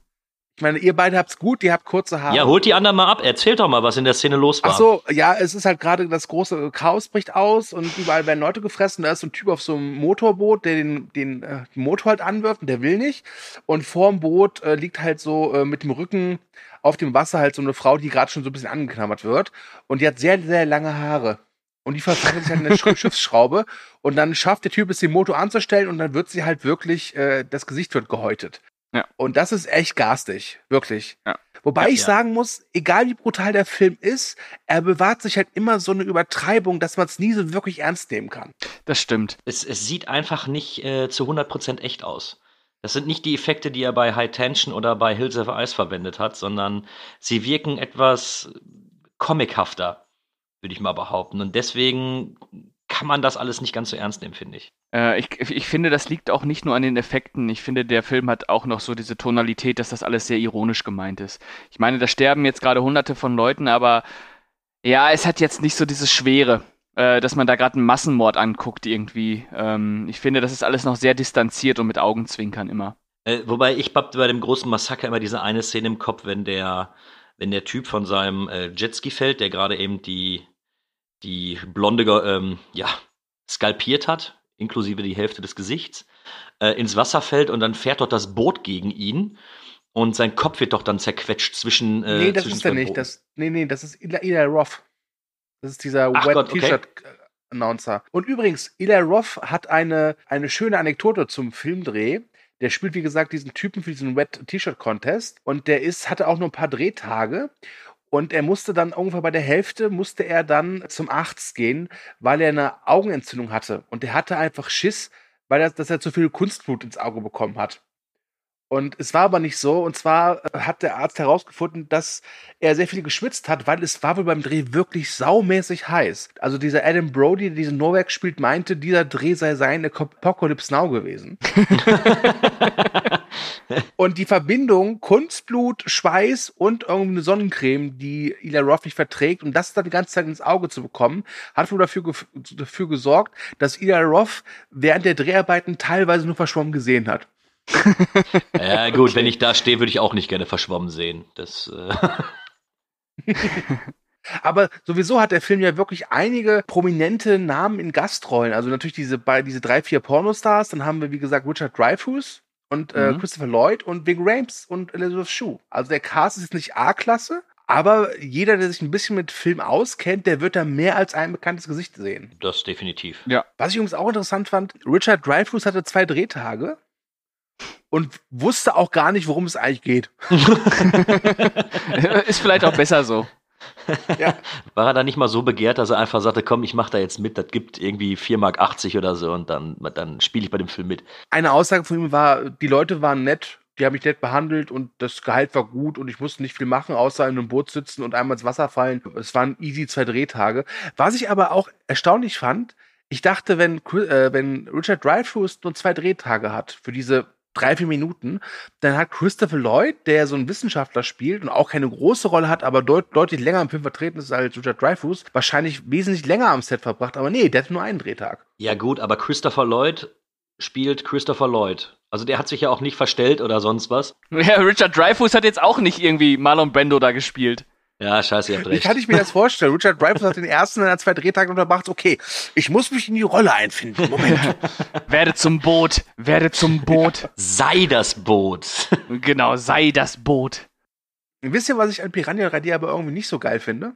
B: Ich meine, ihr beide habt's gut, ihr habt kurze Haare.
F: Ja, holt die anderen mal ab. Erzählt doch mal, was in der Szene los war.
B: Ach so, ja, es ist halt gerade das große Chaos bricht aus und überall werden Leute gefressen. Da ist so ein Typ auf so einem Motorboot, der den, den, äh, Motor halt anwirft und der will nicht. Und vorm Boot äh, liegt halt so äh, mit dem Rücken auf dem Wasser halt so eine Frau, die gerade schon so ein bisschen angeknabbert wird. Und die hat sehr, sehr lange Haare. Und die verfangen sich halt in der Sch- *laughs* Schiffsschraube. Und dann schafft der Typ es, den Motor anzustellen und dann wird sie halt wirklich, äh, das Gesicht wird gehäutet.
G: Ja.
B: Und das ist echt garstig, wirklich.
G: Ja.
B: Wobei
F: Ja,
B: ich
F: ja.
B: sagen muss, egal wie brutal der Film ist, er bewahrt sich halt immer so eine Übertreibung, dass man es nie so wirklich ernst nehmen kann.
G: Das stimmt.
F: Es, es sieht einfach nicht äh, zu 100% echt aus. Das sind nicht die Effekte, die er bei High Tension oder bei Hills of Ice verwendet hat, sondern sie wirken etwas comichafter, würde ich mal behaupten. Und deswegen kann man das alles nicht ganz so ernst nehmen, finde ich.
G: Äh, ich, ich finde, das liegt auch nicht nur an den Effekten. Ich finde, der Film hat auch noch so diese Tonalität, dass das alles sehr ironisch gemeint ist. Ich meine, da sterben jetzt gerade hunderte von Leuten, aber ja, es hat jetzt nicht so dieses Schwere, äh, dass man da gerade einen Massenmord anguckt irgendwie. Ähm, ich finde, das ist alles noch sehr distanziert und mit Augenzwinkern immer.
F: Äh, wobei ich hab bei dem großen Massaker immer diese eine Szene im Kopf, wenn der, wenn der Typ von seinem äh, Jetski fällt, der gerade eben die, die Blonde ähm, ja, skalpiert hat, inklusive die Hälfte des Gesichts, äh, ins Wasser fällt und dann fährt dort das Boot gegen ihn und sein Kopf wird doch dann zerquetscht zwischen. Äh,
B: nee, das
F: zwischen
B: ist er nicht. Das, nee, nee, das ist Eli, Eli Roth. Das ist dieser
F: Gott, okay.
B: T-Shirt-Announcer. Und übrigens, Eli Roth hat eine, eine schöne Anekdote zum Filmdreh. Der spielt, wie gesagt, diesen Typen für diesen Wet T-Shirt-Contest. Und der ist, hatte auch nur ein paar Drehtage. Und er musste dann ungefähr bei der Hälfte, musste er dann zum Arzt gehen, weil er eine Augenentzündung hatte. Und der hatte einfach Schiss, weil er, dass er zu viel Kunstblut ins Auge bekommen hat. Und es war aber nicht so. Und zwar äh, hat der Arzt herausgefunden, dass er sehr viel geschwitzt hat, weil es war wohl beim Dreh wirklich saumäßig heiß. Also dieser Adam Brody, der diesen Norweg spielt, meinte, dieser Dreh sei sein Apocalypse Now gewesen. *laughs* und die Verbindung Kunstblut, Schweiß und irgendwie eine Sonnencreme, die Eli Roth nicht verträgt, und das dann die ganze Zeit ins Auge zu bekommen, hat wohl dafür, dafür gesorgt, dass Eli Roth während der Dreharbeiten teilweise nur verschwommen gesehen hat. *laughs*
F: Ja, gut, wenn ich da stehe, würde ich auch nicht gerne verschwommen sehen. Das, äh, *laughs*
B: Aber sowieso hat der Film ja wirklich einige prominente Namen in Gastrollen. Also natürlich diese, bei, diese drei, vier Pornostars. Dann haben wir, wie gesagt, Richard Dreyfuss und äh,
G: Mhm.
B: Christopher Lloyd und Ving Rhames und Elizabeth Shue. Also der Cast ist jetzt nicht A-Klasse, aber jeder, der sich ein bisschen mit Film auskennt, der wird da mehr als ein bekanntes Gesicht sehen.
F: das definitiv.
B: Was ich übrigens auch interessant fand, Richard Dreyfuss hatte zwei Drehtage und wusste auch gar nicht, worum es eigentlich geht. *laughs*
G: ist vielleicht auch besser so.
F: War er da nicht mal so begehrt, dass er einfach sagte, komm, ich mach da jetzt mit, das gibt irgendwie 4,80 Mark oder so und dann, dann spiele ich bei dem Film mit.
B: eine Aussage von ihm war, die Leute waren nett, die haben mich nett behandelt und das Gehalt war gut und ich musste nicht viel machen, außer in einem Boot sitzen und einmal ins Wasser fallen. Es waren easy zwei Drehtage. Was ich aber auch erstaunlich fand, ich dachte, wenn, äh, wenn Richard Dreyfuss nur zwei Drehtage hat für diese drei, vier Minuten, dann hat Christopher Lloyd, der so einen Wissenschaftler spielt und auch keine große Rolle hat, aber deut deutlich länger im Film vertreten ist als Richard Dreyfuss, wahrscheinlich wesentlich länger am Set verbracht. Aber nee, der hatte nur einen Drehtag.
F: Ja gut, aber Christopher Lloyd spielt Christopher Lloyd. Also der hat sich ja auch nicht verstellt oder sonst was. *laughs*
G: Ja, Richard Dreyfuss hat jetzt auch nicht irgendwie Marlon Brando da gespielt.
F: Ja, scheiße, ihr habt
B: Wie
F: recht.
B: kann ich mir das *laughs* vorstellen? Richard Dreyfuss hat den ersten in zwei Drehtagen unterbracht. Okay, ich muss mich in die Rolle einfinden. Moment. *laughs*
G: Werde zum Boot, werde zum Boot. *laughs*
F: Sei das Boot.
G: Genau, sei das Boot.
B: Wisst ihr, was ich an Piranha 3D aber irgendwie nicht so geil finde?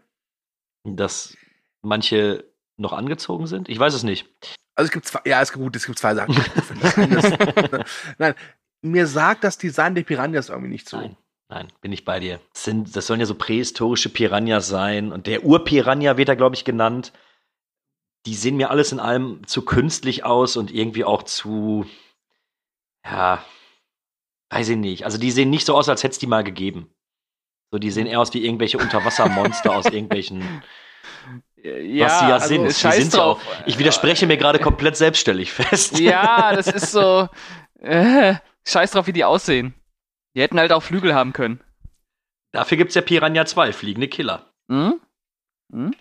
F: Dass manche noch angezogen sind? Ich weiß es nicht.
B: Also es gibt zwei, ja, es gibt gut, es gibt zwei Sachen. ist- Nein, mir sagt das Design der Piranhas irgendwie nicht zu.
F: Nein. Nein, bin ich bei dir. Das, sind, das sollen ja so prähistorische Piranhas sein. Und der Urpiranha wird da, glaube ich, genannt. Die sehen mir alles in allem zu künstlich aus und irgendwie auch zu, ja, weiß ich nicht. Also die sehen nicht so aus, als hätte es die mal gegeben. So, die sehen eher aus wie irgendwelche Unterwassermonster aus irgendwelchen, *laughs*
G: Ja,
F: was sie ja
G: also
F: sind.
G: Scheiß
F: sind ja auch. Ich widerspreche mir gerade komplett selbstständig fest.
G: Ja, *laughs* das ist so. Äh, Scheiß drauf, wie die aussehen. Die hätten halt auch Flügel haben können.
F: Dafür gibt's ja Piranha 2, fliegende Killer.
G: Hm? Hm?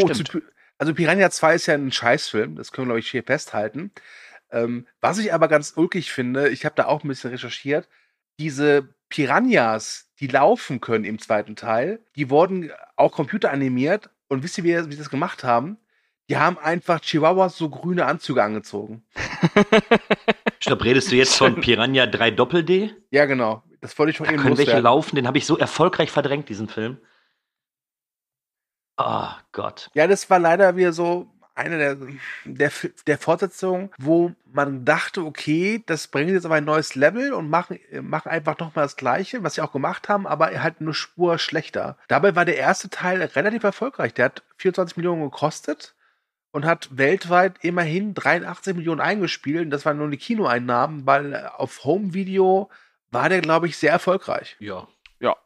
B: Oh, zu, also Piranha 2 ist ja ein Scheißfilm, das können wir, glaube ich, hier festhalten. Ähm, was ich aber ganz ulkig finde, ich habe da auch ein bisschen recherchiert, diese Piranhas, die laufen können im zweiten Teil, die wurden auch computeranimiert und wisst ihr, wie, wie sie das gemacht haben? Die haben einfach Chihuahuas so grüne Anzüge angezogen. *laughs*
F: Stopp, redest du jetzt von Piranha 3 Doppel-D?
B: Ja, genau. Das wollte ich von
F: Da
B: eben
F: können welche laufen, den habe ich so erfolgreich verdrängt, diesen Film. Oh Gott.
B: Ja, das war leider wieder so eine der, der, der Fortsetzungen, wo man dachte, okay, das bringt jetzt aber ein neues Level und machen, machen einfach nochmal das Gleiche, was sie auch gemacht haben, aber halt eine Spur schlechter. Dabei war der erste Teil relativ erfolgreich. Der hat 24 Millionen gekostet und hat weltweit immerhin 83 Millionen eingespielt. Und das waren nur die Kinoeinnahmen, weil auf Home Video war der, glaube ich, sehr erfolgreich.
F: Ja.
G: Ja.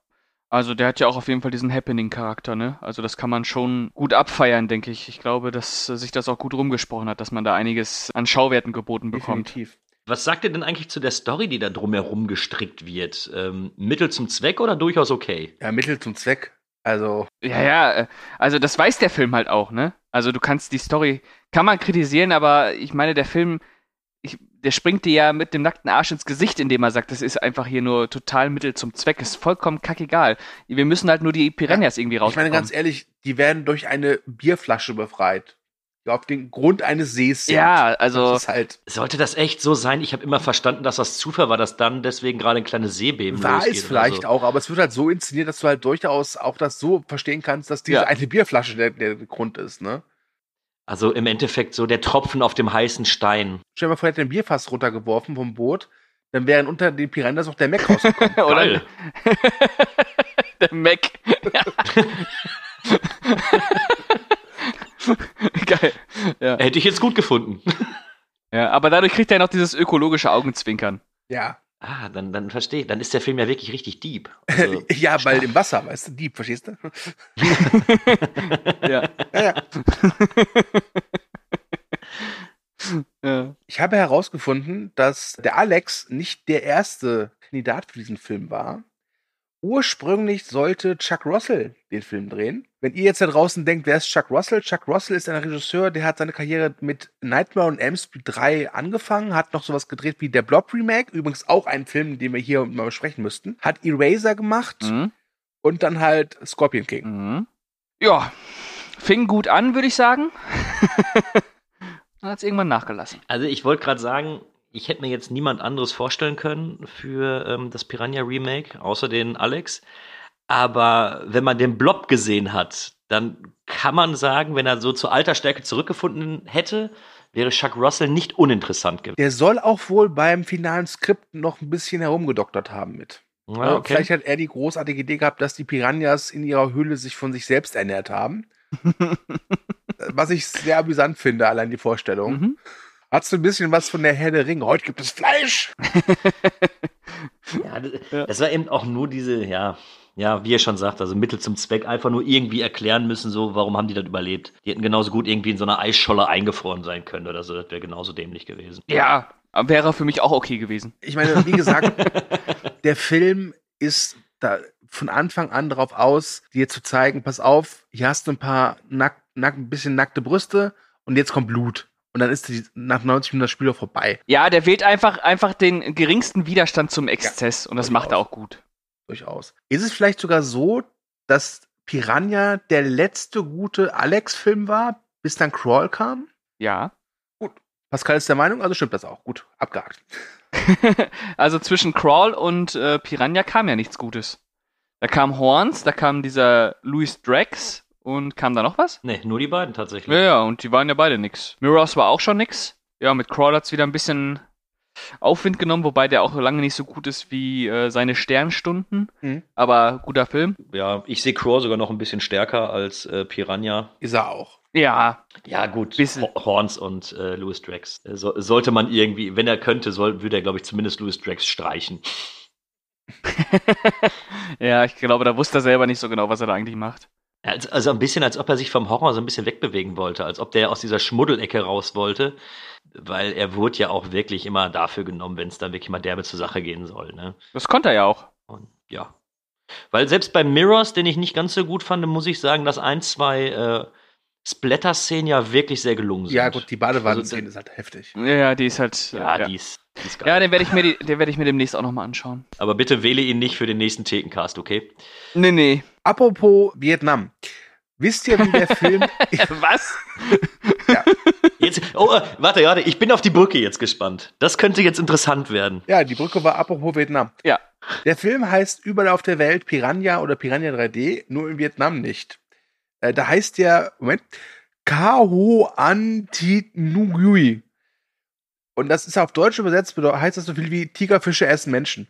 G: Also der hat ja auch auf jeden Fall diesen Happening-Charakter, ne? Also das kann man schon gut abfeiern, denke ich. Ich glaube, dass äh, sich das auch gut rumgesprochen hat, dass man da einiges an Schauwerten geboten bekommt.
B: Definitiv.
F: Was sagt ihr denn eigentlich zu der Story, die da drumherum gestrickt wird? Ähm, Mittel zum Zweck oder durchaus okay?
B: Ja, Mittel zum Zweck. Also,
G: Ja, ja, äh, also das weiß der Film halt auch, ne? Also du kannst die Story, kann man kritisieren, aber ich meine, der Film, ich, der springt dir ja mit dem nackten Arsch ins Gesicht, indem er sagt, das ist einfach hier nur total Mittel zum Zweck, ist vollkommen kackegal. Wir müssen halt nur die Piranhas irgendwie
B: ich meine ganz ehrlich, die werden durch eine Bierflasche befreit. Auf den Grund eines Sees sind.
G: Ja, also-
B: Das halt,
F: Sollte das echt so sein? Ich habe immer verstanden, dass das Zufall war, dass dann deswegen gerade ein kleines Seebeben
B: war
F: losgeht
B: es vielleicht
F: so.
B: auch, aber es wird halt so inszeniert, dass du halt durchaus auch das so verstehen kannst, dass diese
G: Ja.
B: eine Bierflasche der, der Grund ist, ne?
F: Also im Endeffekt so der Tropfen auf dem heißen Stein.
B: Stell dir mal vor, er hätte ein Bierfass runtergeworfen vom Boot, dann wären unter den Piranhas auch der Mac rausgekommen. *laughs*
G: Oder *laughs* der Mac. *laughs* *laughs* Geil. Ja.
F: Hätte ich jetzt gut gefunden. *laughs*
G: ja, aber dadurch kriegt er noch dieses ökologische Augenzwinkern.
B: ja.
F: Ah, dann, dann verstehe ich. Dann ist der Film ja wirklich richtig deep. Also, *laughs*
B: ja, weil im Wasser, weißt du, Dieb, verstehst du?
G: Ja.
B: Ja, ja.
G: ja.
B: Ich habe herausgefunden, dass der Alex nicht der erste Kandidat für diesen Film war. Ursprünglich sollte Chuck Russell den Film drehen. Wenn ihr jetzt da draußen denkt, wer ist Chuck Russell? Chuck Russell ist ein Regisseur, der hat seine Karriere mit Nightmare on Elm Street 3 angefangen, hat noch sowas gedreht wie der Blob Remake, übrigens auch ein Film, den wir hier mal besprechen müssten, hat Eraser gemacht
G: Mhm.
B: und dann halt Scorpion King.
G: Mhm. Ja, fing gut an, würde ich sagen. *laughs* Dann hat es irgendwann nachgelassen.
F: also ich wollte gerade sagen, ich hätte mir jetzt niemand anderes vorstellen können für ähm, das Piranha Remake, außer den Alex. Aber wenn man den Blob gesehen hat, dann kann man sagen, wenn er so zur alter Stärke zurückgefunden hätte, wäre Chuck Russell nicht uninteressant gewesen.
B: Der soll auch wohl beim finalen Skript noch ein bisschen herumgedoktert haben mit.
F: Ja, okay.
B: Vielleicht hat er die großartige Idee gehabt, dass die Piranhas in ihrer Höhle sich von sich selbst ernährt haben. *laughs* was ich sehr amüsant finde, allein die Vorstellung.
G: Mhm.
B: Hat so ein bisschen was von der Herr der Ringe. Heute gibt es Fleisch.
F: Ja, das,
G: Ja.
F: das war eben auch nur diese, ja, ja, wie ihr schon sagt, also Mittel zum Zweck, einfach nur irgendwie erklären müssen, so, warum haben die das überlebt? Die hätten genauso gut irgendwie in so einer Eisscholle eingefroren sein können oder so, das wäre genauso dämlich gewesen.
G: Ja, wäre für mich auch okay gewesen.
B: Ich meine, wie gesagt, *laughs* der Film ist da von Anfang an darauf aus, dir zu zeigen, pass auf, hier hast du ein paar nack, nack, ein bisschen nackte Brüste und jetzt kommt Blut. Und dann ist die, nach 90 Minuten das Spiel auch vorbei.
G: Ja, der wählt einfach, einfach den geringsten Widerstand zum Exzess und das
B: durchaus.
G: macht er auch gut.
B: Durchaus. Ist es vielleicht sogar so, dass Piranha der letzte gute Alex-Film war, bis dann Crawl kam?
G: Ja.
B: Pascal ist der Meinung, also stimmt das auch. Gut, abgehakt. *laughs*
G: also zwischen Crawl und äh, Piranha kam ja nichts Gutes. Da kam Horns, da kam dieser Louis Drax und kam da noch was?
F: Nee, nur die beiden tatsächlich.
G: Ja, ja, und die waren ja beide nix. Mirrors war auch schon nix. Ja, mit Crawl hat's wieder ein bisschen Aufwind genommen, wobei der auch lange nicht so gut ist wie äh, seine Sternstunden.
B: Mhm.
G: Aber guter Film.
F: Ja, ich sehe Crawl sogar noch ein bisschen stärker als äh, Piranha.
B: Ist er auch.
G: Ja,
F: Ja, gut,
G: Bisschen.
F: Horns und äh, Louis Drax. Äh, So, sollte man irgendwie, wenn er könnte, soll, würde er, glaube ich, zumindest Louis Drax streichen. *laughs*
G: ja, ich glaube, da wusste er selber nicht so genau, was er da eigentlich macht.
F: Also, also ein bisschen, als ob er sich vom Horror so ein bisschen wegbewegen wollte, als ob der aus dieser Schmuddelecke raus wollte. weil er wurde ja auch wirklich immer dafür genommen, wenn es dann wirklich mal derbe zur Sache gehen soll. Ne?
G: Das konnte er ja auch.
F: Und ja. Weil selbst bei Mirrors, den ich nicht ganz so gut fand, muss ich sagen, dass ein, zwei äh, Splatter-Szenen ja wirklich sehr gelungen sind.
B: Ja, gut, die Badewanne-Szene
F: Also,
B: ist halt heftig.
G: Ja, die ist halt.
F: Ja,
G: ja.
F: die ist.
G: Ja, den werde ich mir, die- den werde ich mir demnächst auch nochmal anschauen.
F: Aber bitte wähle ihn nicht für den nächsten Thekencast, okay?
G: Nee, nee.
B: Apropos Vietnam. Wisst ihr, wie der Film. *laughs*
G: Was?
F: Jetzt, oh, äh, warte, warte, ich bin auf die Brücke jetzt gespannt. Das könnte jetzt interessant werden.
B: ja, die Brücke war apropos Vietnam.
G: Ja.
B: Der Film heißt überall auf der Welt Piranha oder Piranha 3D, nur in Vietnam nicht. Äh, da heißt der, Moment, Kaho Antit Nugui. Und das ist auf Deutsch übersetzt, bedeutet- heißt das so viel wie Tigerfische essen Menschen.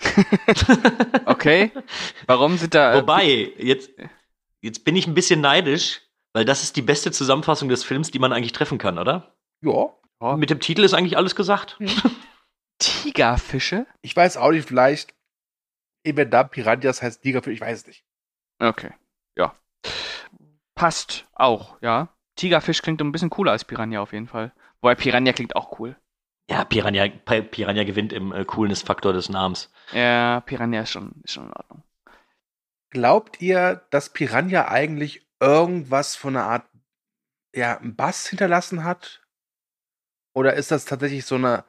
B: *laughs*
G: Okay. Warum sind da. äh,
F: Wobei, jetzt, jetzt bin ich ein bisschen neidisch, weil das ist die beste Zusammenfassung des Films, die man eigentlich treffen kann, oder?
B: Ja.
G: Ja.
F: Mit dem Titel ist eigentlich alles gesagt. *laughs*
G: Tigerfische?
B: Ich weiß auch nicht, vielleicht in Vietnam Piranhas heißt Tigerfisch, ich weiß es nicht.
G: Okay. Ja. Passt auch, ja. Tigerfisch klingt ein bisschen cooler als Piranha auf jeden Fall. Wobei Piranha klingt auch cool.
F: Ja, Piranha, Pi- Piranha gewinnt im äh, Coolness-Faktor des Namens.
G: Ja, Piranha ist schon, ist schon in Ordnung.
B: Glaubt ihr, dass Piranha eigentlich irgendwas von einer Art, ja, einen Bass hinterlassen hat? Oder ist das tatsächlich so eine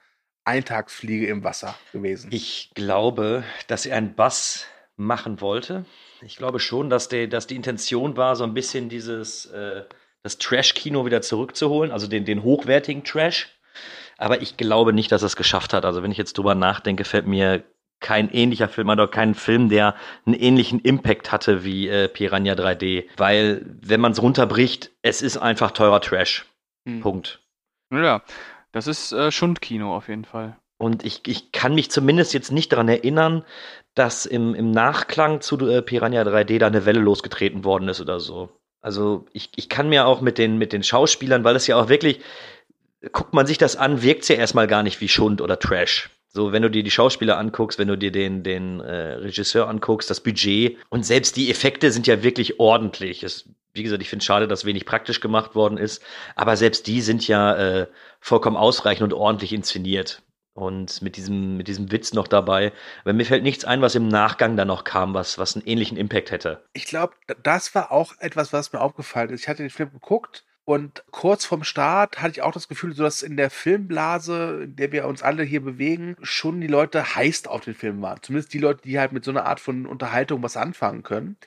B: Eintagsfliege im Wasser gewesen?
F: Ich glaube, dass er einen Bass machen wollte. Ich glaube schon, dass, der, dass die Intention war, so ein bisschen dieses, äh, das Trash-Kino wieder zurückzuholen, also den, den hochwertigen Trash. Aber ich glaube nicht, dass er es geschafft hat. Also wenn ich jetzt drüber nachdenke, fällt mir kein ähnlicher Film oder kein Film, der einen ähnlichen Impact hatte wie äh, Piranha 3D. Weil, wenn man es runterbricht, es ist einfach teurer Trash.
G: Hm.
F: Punkt.
G: Ja, das ist äh, Schundkino auf jeden Fall.
F: Und ich, ich kann mich zumindest jetzt nicht daran erinnern, dass im, im Nachklang zu äh, Piranha 3D da eine Welle losgetreten worden ist oder so. Also ich, ich kann mir auch mit den, mit den Schauspielern, weil es ja auch wirklich, guckt man sich das an, wirkt es ja erstmal gar nicht wie Schund oder Trash. So, wenn du dir die Schauspieler anguckst, wenn du dir den, den äh, Regisseur anguckst, das Budget und selbst die Effekte sind ja wirklich ordentlich. Es, wie gesagt, ich finde es schade, dass wenig praktisch gemacht worden ist, aber selbst die sind ja äh, vollkommen ausreichend und ordentlich inszeniert. Und mit diesem, mit diesem Witz noch dabei. Aber mir fällt nichts ein, was im Nachgang dann noch kam, was, was einen ähnlichen Impact hätte.
B: Ich glaube, das war auch etwas, was mir aufgefallen ist. Ich hatte den Film geguckt und kurz vorm Start hatte ich auch das Gefühl, so dass in der Filmblase, in der wir uns alle hier bewegen, schon die Leute heiß auf den Film waren. Zumindest die Leute, die halt mit so einer Art von Unterhaltung was anfangen können.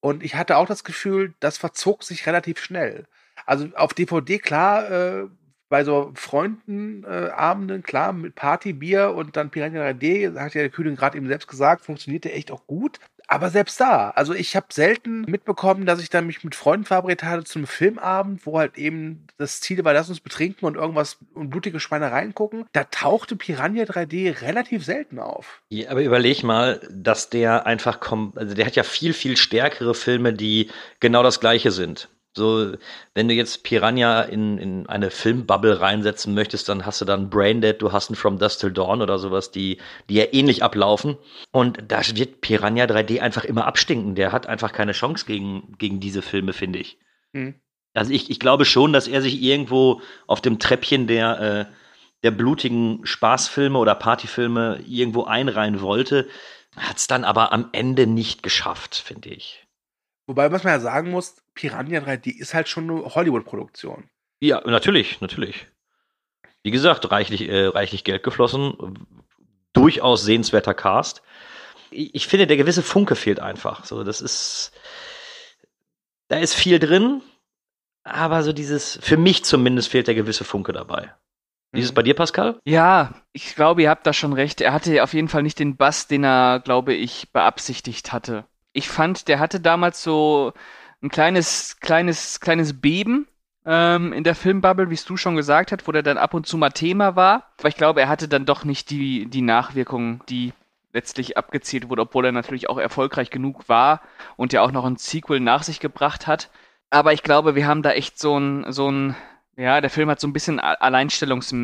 B: Und ich hatte auch das Gefühl, das verzog sich relativ schnell. Also auf DVD, klar, äh, bei so Freundenabenden, äh, Abenden, klar, mit Party, Bier und dann Piranha 3D, hat ja der Kühling gerade eben selbst gesagt, funktionierte echt auch gut. Aber selbst da, also ich habe selten mitbekommen, dass ich dann mich mit Freunden verabredet hatte zum Filmabend, wo halt eben das Ziel war, lass uns betrinken und irgendwas und blutige Schweinereien gucken. Da tauchte Piranha 3D relativ selten auf.
F: Ja, aber überleg mal, dass der einfach kommt, also der hat ja viel, viel stärkere Filme, die genau das gleiche sind. So, wenn du jetzt Piranha in, in eine Filmbubble reinsetzen möchtest, dann hast du dann Braindead, du hast einen From Dusk Till Dawn oder sowas, die, die ja ähnlich ablaufen. Und da wird Piranha 3D einfach immer abstinken. Der hat einfach keine Chance gegen, gegen diese Filme, finde ich.
B: Hm.
F: Also ich, ich glaube schon, dass er sich irgendwo auf dem Treppchen der, äh, der blutigen Spaßfilme oder Partyfilme irgendwo einreihen wollte, hat es dann aber am Ende nicht geschafft, finde ich.
B: Wobei, was man ja sagen muss, Piranha 3D ist halt schon eine Hollywood-Produktion.
F: Ja, natürlich, natürlich. Wie gesagt, reichlich, äh, reichlich Geld geflossen, durchaus sehenswerter Cast. Ich, ich finde, der gewisse Funke fehlt einfach. So, das ist, da ist viel drin, aber so dieses, für mich zumindest fehlt der gewisse Funke dabei. Wie ist es bei dir, Pascal?
G: Ja, ich glaube, ihr habt da schon recht. Er hatte auf jeden Fall nicht den Bass, den er, glaube ich, beabsichtigt hatte. Ich fand, der hatte damals so ein kleines, kleines, kleines Beben ähm, in der Filmbubble, wie es du schon gesagt hast, wo der dann ab und zu mal Thema war. Aber ich glaube, er hatte dann doch nicht die, die Nachwirkung, die letztlich abgezielt wurde, obwohl er natürlich auch erfolgreich genug war und ja auch noch ein Sequel nach sich gebracht hat. Aber ich glaube, wir haben da echt so ein, so ein, ja, der Film hat so ein bisschen Alleinstellungs,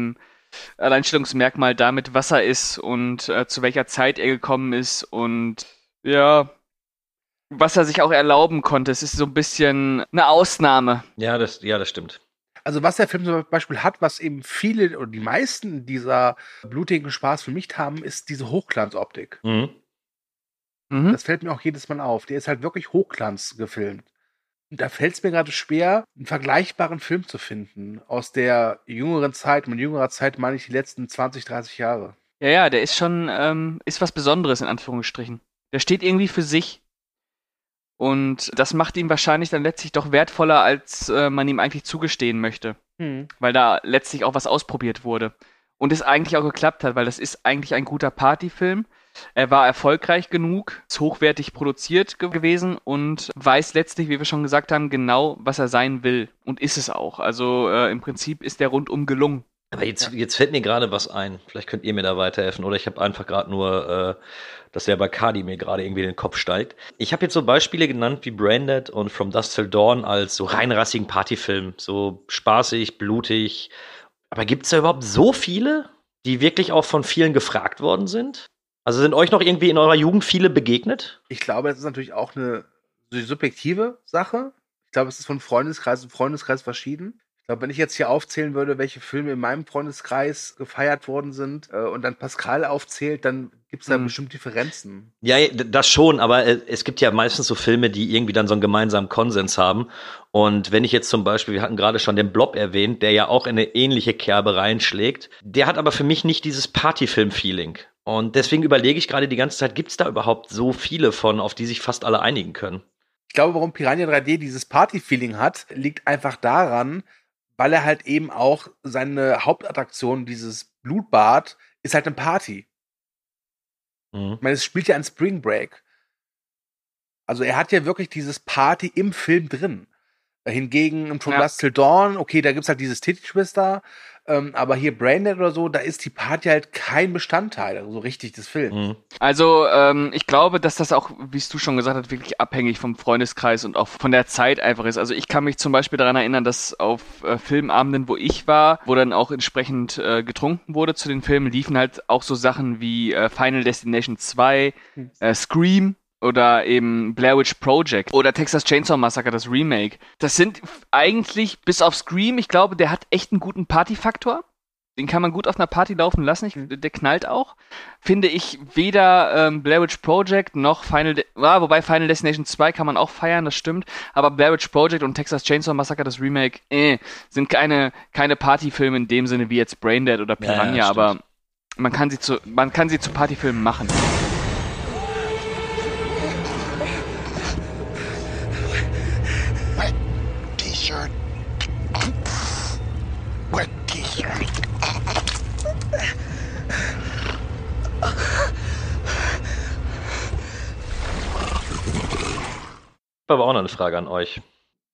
G: Alleinstellungsmerkmal damit, was er ist und äh, zu welcher Zeit er gekommen ist und ja, was er sich auch erlauben konnte. Es ist so ein bisschen eine Ausnahme.
F: Ja, das, ja, das stimmt.
B: Also was der Film zum Beispiel hat, was eben viele oder die meisten dieser blutigen Spaß für mich haben, ist diese Hochglanzoptik.
F: Mhm.
G: Mhm.
B: Das fällt mir auch jedes Mal auf. Der ist halt wirklich Hochglanz gefilmt. Und da fällt es mir gerade schwer, einen vergleichbaren Film zu finden aus der jüngeren Zeit. Mit jüngerer Zeit meine ich die letzten 20, 30 Jahre.
G: Ja, ja, der ist schon, ähm, ist was Besonderes in Anführungsstrichen. Der steht irgendwie für sich. Und das macht ihn wahrscheinlich dann letztlich doch wertvoller, als äh, man ihm eigentlich zugestehen möchte. Weil da letztlich auch was ausprobiert wurde. Und es eigentlich auch geklappt hat, weil das ist eigentlich ein guter Partyfilm. Er war erfolgreich genug, ist hochwertig produziert ge gewesen und weiß letztlich, wie wir schon gesagt haben, genau, was er sein will. Und ist es auch. Also äh, im Prinzip ist der rundum gelungen.
F: Aber jetzt, jetzt fällt mir gerade was ein. Vielleicht könnt ihr mir da weiterhelfen. Oder ich habe einfach gerade nur, äh, dass der bei Cardi mir gerade irgendwie in den Kopf steigt. Ich habe jetzt so Beispiele genannt wie Branded und From Dusk Till Dawn als so reinrassigen Partyfilm. So spaßig, blutig. Aber gibt es da überhaupt so viele, die wirklich auch von vielen gefragt worden sind? Also sind euch noch irgendwie in eurer Jugend viele begegnet?
B: Ich glaube, das ist natürlich auch eine subjektive Sache. Ich glaube, es ist von Freundeskreis zu Freundeskreis verschieden. Ich glaube, wenn ich jetzt hier aufzählen würde, welche Filme in meinem Freundeskreis gefeiert worden sind äh, und dann Pascal aufzählt, dann gibt es da
G: Mhm.
B: bestimmt Differenzen.
F: Ja, das schon, aber äh, es gibt ja meistens so Filme, die irgendwie dann so einen gemeinsamen Konsens haben. Und wenn ich jetzt zum Beispiel, wir hatten gerade schon den Blob erwähnt, der ja auch in eine ähnliche Kerbe reinschlägt, der hat aber für mich nicht dieses Partyfilm-Feeling. Und deswegen überlege ich gerade die ganze Zeit, gibt es da überhaupt so viele von, auf die sich fast alle einigen können?
B: Ich glaube, warum Piranha 3D dieses Party-Feeling hat, liegt einfach daran, weil er halt eben auch seine Hauptattraktion, dieses Blutbad, ist halt eine Party.
F: Mhm.
B: Ich meine, es spielt ja ein Spring Break. Also er hat ja wirklich dieses Party im Film drin. Hingegen im From
G: Ja.
B: Till Dawn, okay, da gibt's halt dieses Titty-Twister, ähm, aber hier Braindead oder so, da ist die Party halt kein Bestandteil, so richtig des Films.
F: Mhm.
G: Also, ähm, ich glaube, dass das auch, wie es du schon gesagt hast, wirklich abhängig vom Freundeskreis und auch von der Zeit einfach ist. Also ich kann mich zum Beispiel daran erinnern, dass auf äh, Filmabenden, wo ich war, wo dann auch entsprechend äh, getrunken wurde zu den Filmen, liefen halt auch so Sachen wie äh, Final Destination 2, äh, Scream oder eben Blair Witch Project oder Texas Chainsaw Massacre, das Remake. Das sind eigentlich, bis auf Scream, ich glaube, der hat echt einen guten Partyfaktor. Den kann man gut auf einer Party laufen lassen. Ich, der knallt auch. Finde ich weder ähm, Blair Witch Project noch Final De ja, wobei Final Destination 2 kann man auch feiern, das stimmt. Aber Blair Witch Project und Texas Chainsaw Massacre, das Remake, äh, sind keine, keine Partyfilme in dem Sinne wie jetzt Braindead oder
F: Ja, ja,
G: Piranha,
F: stimmt.
G: aber man kann sie zu, man kann sie zu Partyfilmen machen.
F: Habe aber auch noch eine Frage an euch.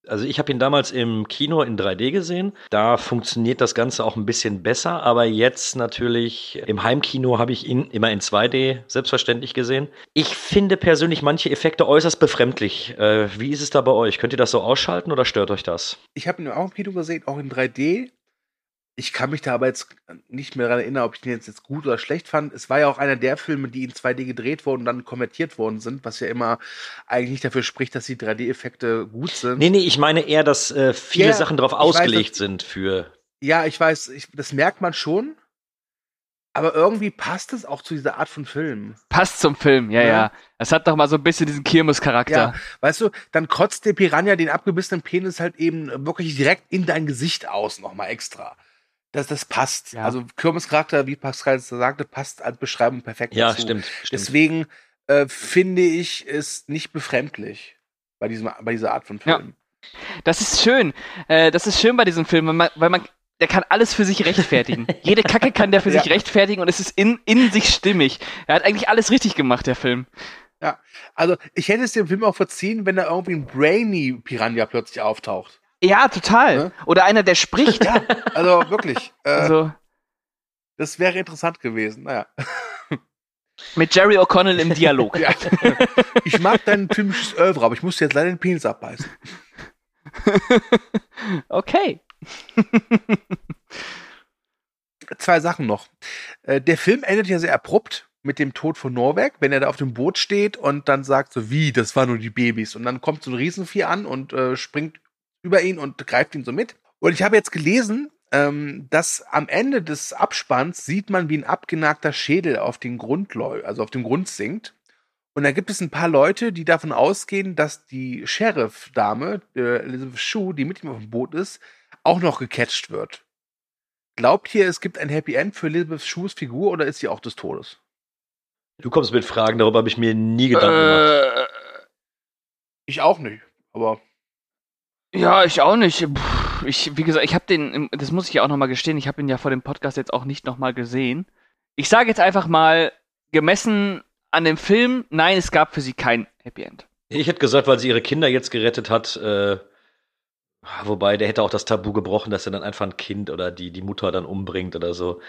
F: Also ich habe ihn damals im Kino in 3D gesehen. Da funktioniert das Ganze auch ein bisschen besser, aber jetzt natürlich im Heimkino habe ich ihn immer in 2D selbstverständlich gesehen. Ich finde persönlich manche Effekte äußerst befremdlich. Äh, wie ist es da bei euch? Könnt ihr das so ausschalten oder stört euch das?
B: Ich habe ihn auch im Kino gesehen, auch in 3D. Ich kann mich da aber jetzt nicht mehr daran erinnern, ob ich den jetzt, jetzt gut oder schlecht fand. Es war ja auch einer der Filme, die in 2D gedreht wurden und dann konvertiert worden sind, was ja immer eigentlich nicht dafür spricht, dass die 3D-Effekte gut sind.
F: Nee, nee, ich meine eher, dass äh, viele
B: Ja,
F: Sachen darauf
B: ich weiß,
F: ausgelegt
B: dass-
F: sind für.
B: Ja, ich weiß, ich, das merkt man schon. Aber irgendwie passt es auch zu dieser Art von Film.
G: Passt zum Film, ja,
B: Ja.
G: ja. Es hat doch mal so ein bisschen diesen Kirmes-Charakter.
B: Ja, weißt du, dann kotzt der Piranha den abgebissenen Penis halt eben wirklich direkt in dein Gesicht aus, nochmal extra. Das, das passt.
G: Ja.
B: Also Kirmescharakter, wie Pascal es sagte, passt als Beschreibung perfekt
F: Ja,
B: dazu.
F: stimmt, stimmt.
B: Deswegen äh, finde ich es nicht befremdlich bei, diesem, bei dieser Art von
G: Ja.
B: Film.
G: Das ist schön. Äh, das ist schön bei diesem Film, weil man, weil man der kann alles für sich rechtfertigen. *laughs* Jede Kacke kann der für
B: Ja.
G: sich rechtfertigen und es ist in, in sich stimmig. Er hat eigentlich alles richtig gemacht, der Film.
B: Ja, also ich hätte es dem Film auch verziehen, wenn da irgendwie ein Brainy Piranha plötzlich auftaucht.
G: Ja, total.
B: Ne?
G: Oder einer, der spricht.
B: Ja, also wirklich. Äh,
G: Also
B: das wäre interessant gewesen. Naja.
G: mit Jerry O'Connell im Dialog.
B: Ja. Ich mag dein filmisches Oeuvre, aber ich musste jetzt leider den Penis abbeißen.
G: Okay.
B: Zwei Sachen noch. Äh, Der Film endet ja sehr abrupt mit dem Tod von Norweg, wenn er da auf dem Boot steht und dann sagt so, wie, das waren nur die Babys. Und dann kommt so ein Riesenvieh an und äh, springt über ihn und greift ihn so mit. Und ich habe jetzt gelesen, ähm, dass am Ende des Abspanns sieht man, wie ein abgenagter Schädel auf den Grund also auf dem Grund sinkt. Und da gibt es ein paar Leute, die davon ausgehen, dass die Sheriff-Dame, äh, Elizabeth Shue, die mit ihm auf dem Boot ist, auch noch gecatcht wird. Glaubt ihr, es gibt ein Happy End für Elizabeth Shues Figur oder ist sie auch des Todes?
F: Du kommst mit Fragen, darüber habe ich mir nie Gedanken gemacht.
G: Äh,
B: Ich auch nicht, aber
G: ja, ich auch nicht. Puh, Ich, wie gesagt, ich habe den, das muss ich ja auch nochmal gestehen, ich habe ihn ja vor dem Podcast jetzt auch nicht nochmal gesehen. Ich sage jetzt einfach mal, gemessen an dem Film, nein, es gab für sie kein Happy End.
F: Ich hätte gesagt, weil sie ihre Kinder jetzt gerettet hat, äh, wobei der hätte auch das Tabu gebrochen, dass er dann einfach ein Kind oder die, die Mutter dann umbringt oder so.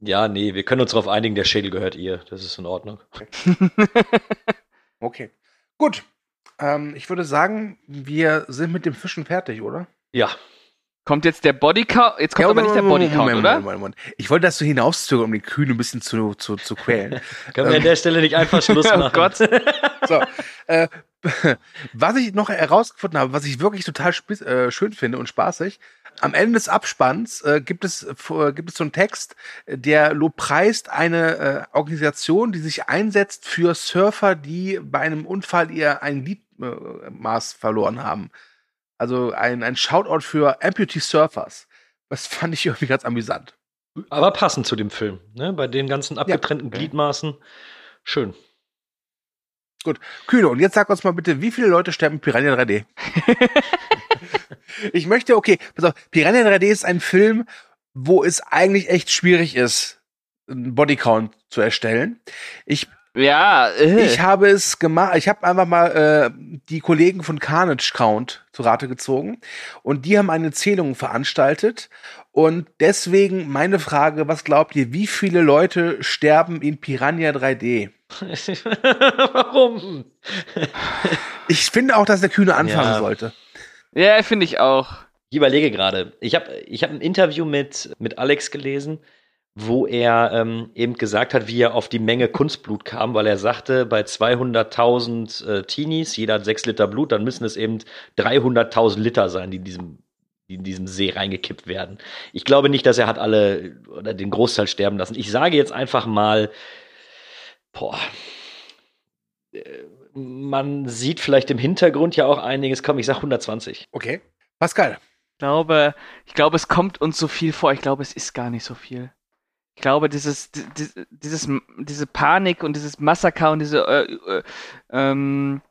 F: Ja, nee, wir können uns darauf einigen, der Schädel gehört ihr. Das ist in Ordnung. *laughs*
B: okay. Gut. Ähm, ich würde sagen, wir sind mit dem Fischen fertig, oder?
F: Ja.
G: Kommt jetzt der Bodycount? Jetzt kommt
B: Ja,
G: aber nicht der Bodycount,
B: Moment,
G: oder?
B: Moment, Moment. Ich wollte das so hinauszögern, um die Kühne ein bisschen zu, zu, zu quälen. *laughs*
F: Können wir an der Stelle nicht einfach Schluss *laughs*
G: Oh
F: machen?
G: Gott. *laughs*
B: So, äh, was ich noch herausgefunden habe, was ich wirklich total äh, schön finde und spaßig, am Ende des Abspanns äh, gibt es äh, gibt es so einen Text, äh, der lobpreist eine äh, Organisation, die sich einsetzt für Surfer, die bei einem Unfall ihr ein Gliedmaß äh, verloren haben. Also ein, ein Shoutout für Amputee Surfers. Das fand ich irgendwie ganz amüsant.
F: Aber passend zu dem Film, ne? Bei den ganzen abgetrennten Gliedmaßen. Schön.
B: Gut. Kühne, und jetzt sag uns mal bitte, wie viele Leute sterben in Piranha 3D? *laughs* ich möchte, okay, pass auf, Piranha 3D ist ein Film, wo es eigentlich echt schwierig ist, einen Bodycount zu erstellen. Ich,
G: Ja, äh.
B: ich habe es gemacht, ich habe einfach mal äh, die Kollegen von Carnage Count zu Rate gezogen und die haben eine Zählung veranstaltet und deswegen meine Frage, was glaubt ihr, wie viele Leute sterben in Piranha 3D? *laughs*
F: Warum?
B: Ich finde auch, dass der Kühne anfangen
F: Ja.
B: sollte.
G: ja, finde ich auch.
F: Ich überlege gerade. Ich habe ich hab ein Interview mit, mit Alex gelesen, wo er ähm, eben gesagt hat, wie er auf die Menge Kunstblut kam, weil er sagte, bei 200.000 äh, Teenies, jeder hat 6 Liter Blut, dann müssen es eben 300.000 Liter sein, die in diesem die in diesem See reingekippt werden. Ich glaube nicht, dass er hat alle oder den Großteil sterben lassen. Ich sage jetzt einfach mal, boah, äh, man sieht vielleicht im Hintergrund ja auch einiges. Komm, ich sag 120.
B: Okay. Pascal.
G: Ich glaube, ich glaube, es kommt uns so viel vor. Ich glaube, es ist gar nicht so viel. Ich glaube, dieses, di- di- dieses, diese Panik und dieses Massaker und diese äh, äh, ähm,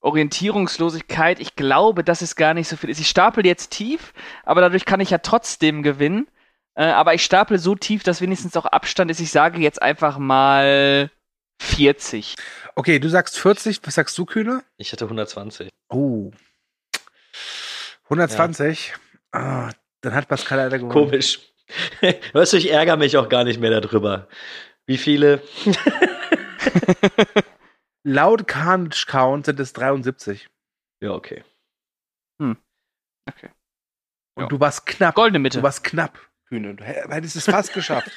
G: Orientierungslosigkeit, ich glaube, dass es gar nicht so viel ist. Ich stapel jetzt tief, aber dadurch kann ich ja trotzdem gewinnen. Äh, aber ich stapel so tief, dass wenigstens auch Abstand ist. Ich sage jetzt einfach mal 40.
B: Okay, du sagst 40, was sagst du, Kühne?
F: Ich hatte 120.
B: Oh. 120. Ah, dann hat Pascal leider gewonnen.
F: Komisch. *laughs* Weißt du, ich ärgere mich auch gar nicht mehr darüber. Wie viele? *laughs*
B: Laut Carnage Count sind es 73.
F: Ja, okay.
G: Okay.
B: Und
G: Ja.
B: du warst knapp.
G: Goldene Mitte.
B: Du warst knapp, Kühne. Du hä- hättest es fast geschafft.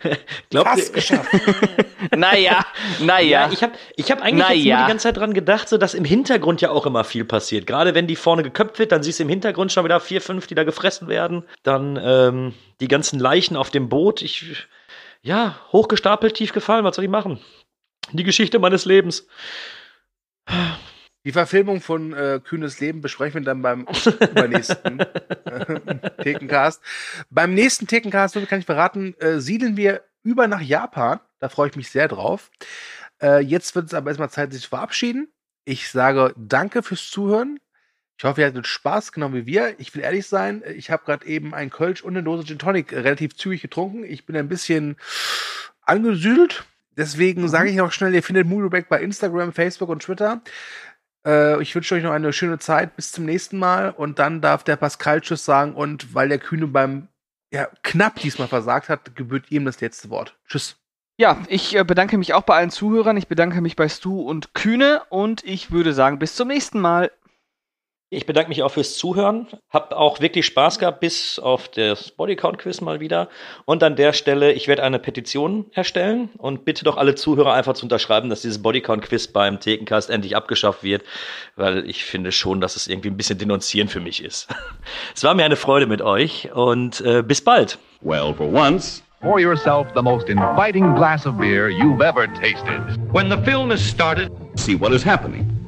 B: *laughs*
F: Glaubt
B: fast
F: ihr,
B: geschafft. *laughs*
G: Naja, naja.
F: Ja, ich habe ich hab eigentlich
G: Na
F: jetzt nur
G: ja.
F: die ganze Zeit dran gedacht, so dass im Hintergrund ja auch immer viel passiert. Gerade wenn die vorne geköpft wird, dann siehst du im Hintergrund schon wieder vier, fünf, die da gefressen werden. Dann ähm, die ganzen Leichen auf dem Boot. Ich, ja, hochgestapelt, tief gefallen. Was soll ich machen? Die Geschichte meines Lebens.
B: Die Verfilmung von äh, Kühnes Leben besprechen wir dann beim *laughs* übernächsten äh, Thekencast. Beim nächsten Thekencast, so kann ich verraten, äh, siedeln wir über nach Japan. Da freue ich mich sehr drauf. Äh, jetzt wird es aber erstmal Zeit, sich zu verabschieden. Ich sage danke fürs Zuhören. Ich hoffe, ihr hattet Spaß, genau wie wir. Ich will ehrlich sein, ich habe gerade eben ein Kölsch und eine Dose Gin Tonic äh, relativ zügig getrunken. Ich bin ein bisschen angesüdelt. Deswegen sage ich noch schnell, ihr findet Movieback bei Instagram, Facebook und Twitter. Äh, ich wünsche euch noch eine schöne Zeit. Bis zum nächsten Mal. Und dann darf der Pascal Tschüss sagen. Und weil der Kühne beim ja, knapp diesmal versagt hat, gebührt ihm das letzte Wort. Tschüss.
G: Ja, ich äh, bedanke mich auch bei allen Zuhörern. Ich bedanke mich bei Stu und Kühne und ich würde sagen, bis zum nächsten Mal.
F: Ich bedanke mich auch fürs Zuhören. Hab auch wirklich Spaß gehabt, bis auf das Bodycount-Quiz mal wieder. Und an der Stelle, ich werde eine Petition erstellen und bitte doch alle Zuhörer einfach zu unterschreiben, dass dieses Bodycount-Quiz beim Thekencast endlich abgeschafft wird, weil ich finde schon, dass es irgendwie ein bisschen denunzieren für mich ist. *laughs* Es war mir eine Freude mit euch und äh, bis bald.
C: Well, for once,
K: Pour yourself the most inviting glass of beer you've ever tasted.
D: When the film is started,
C: see what is happening.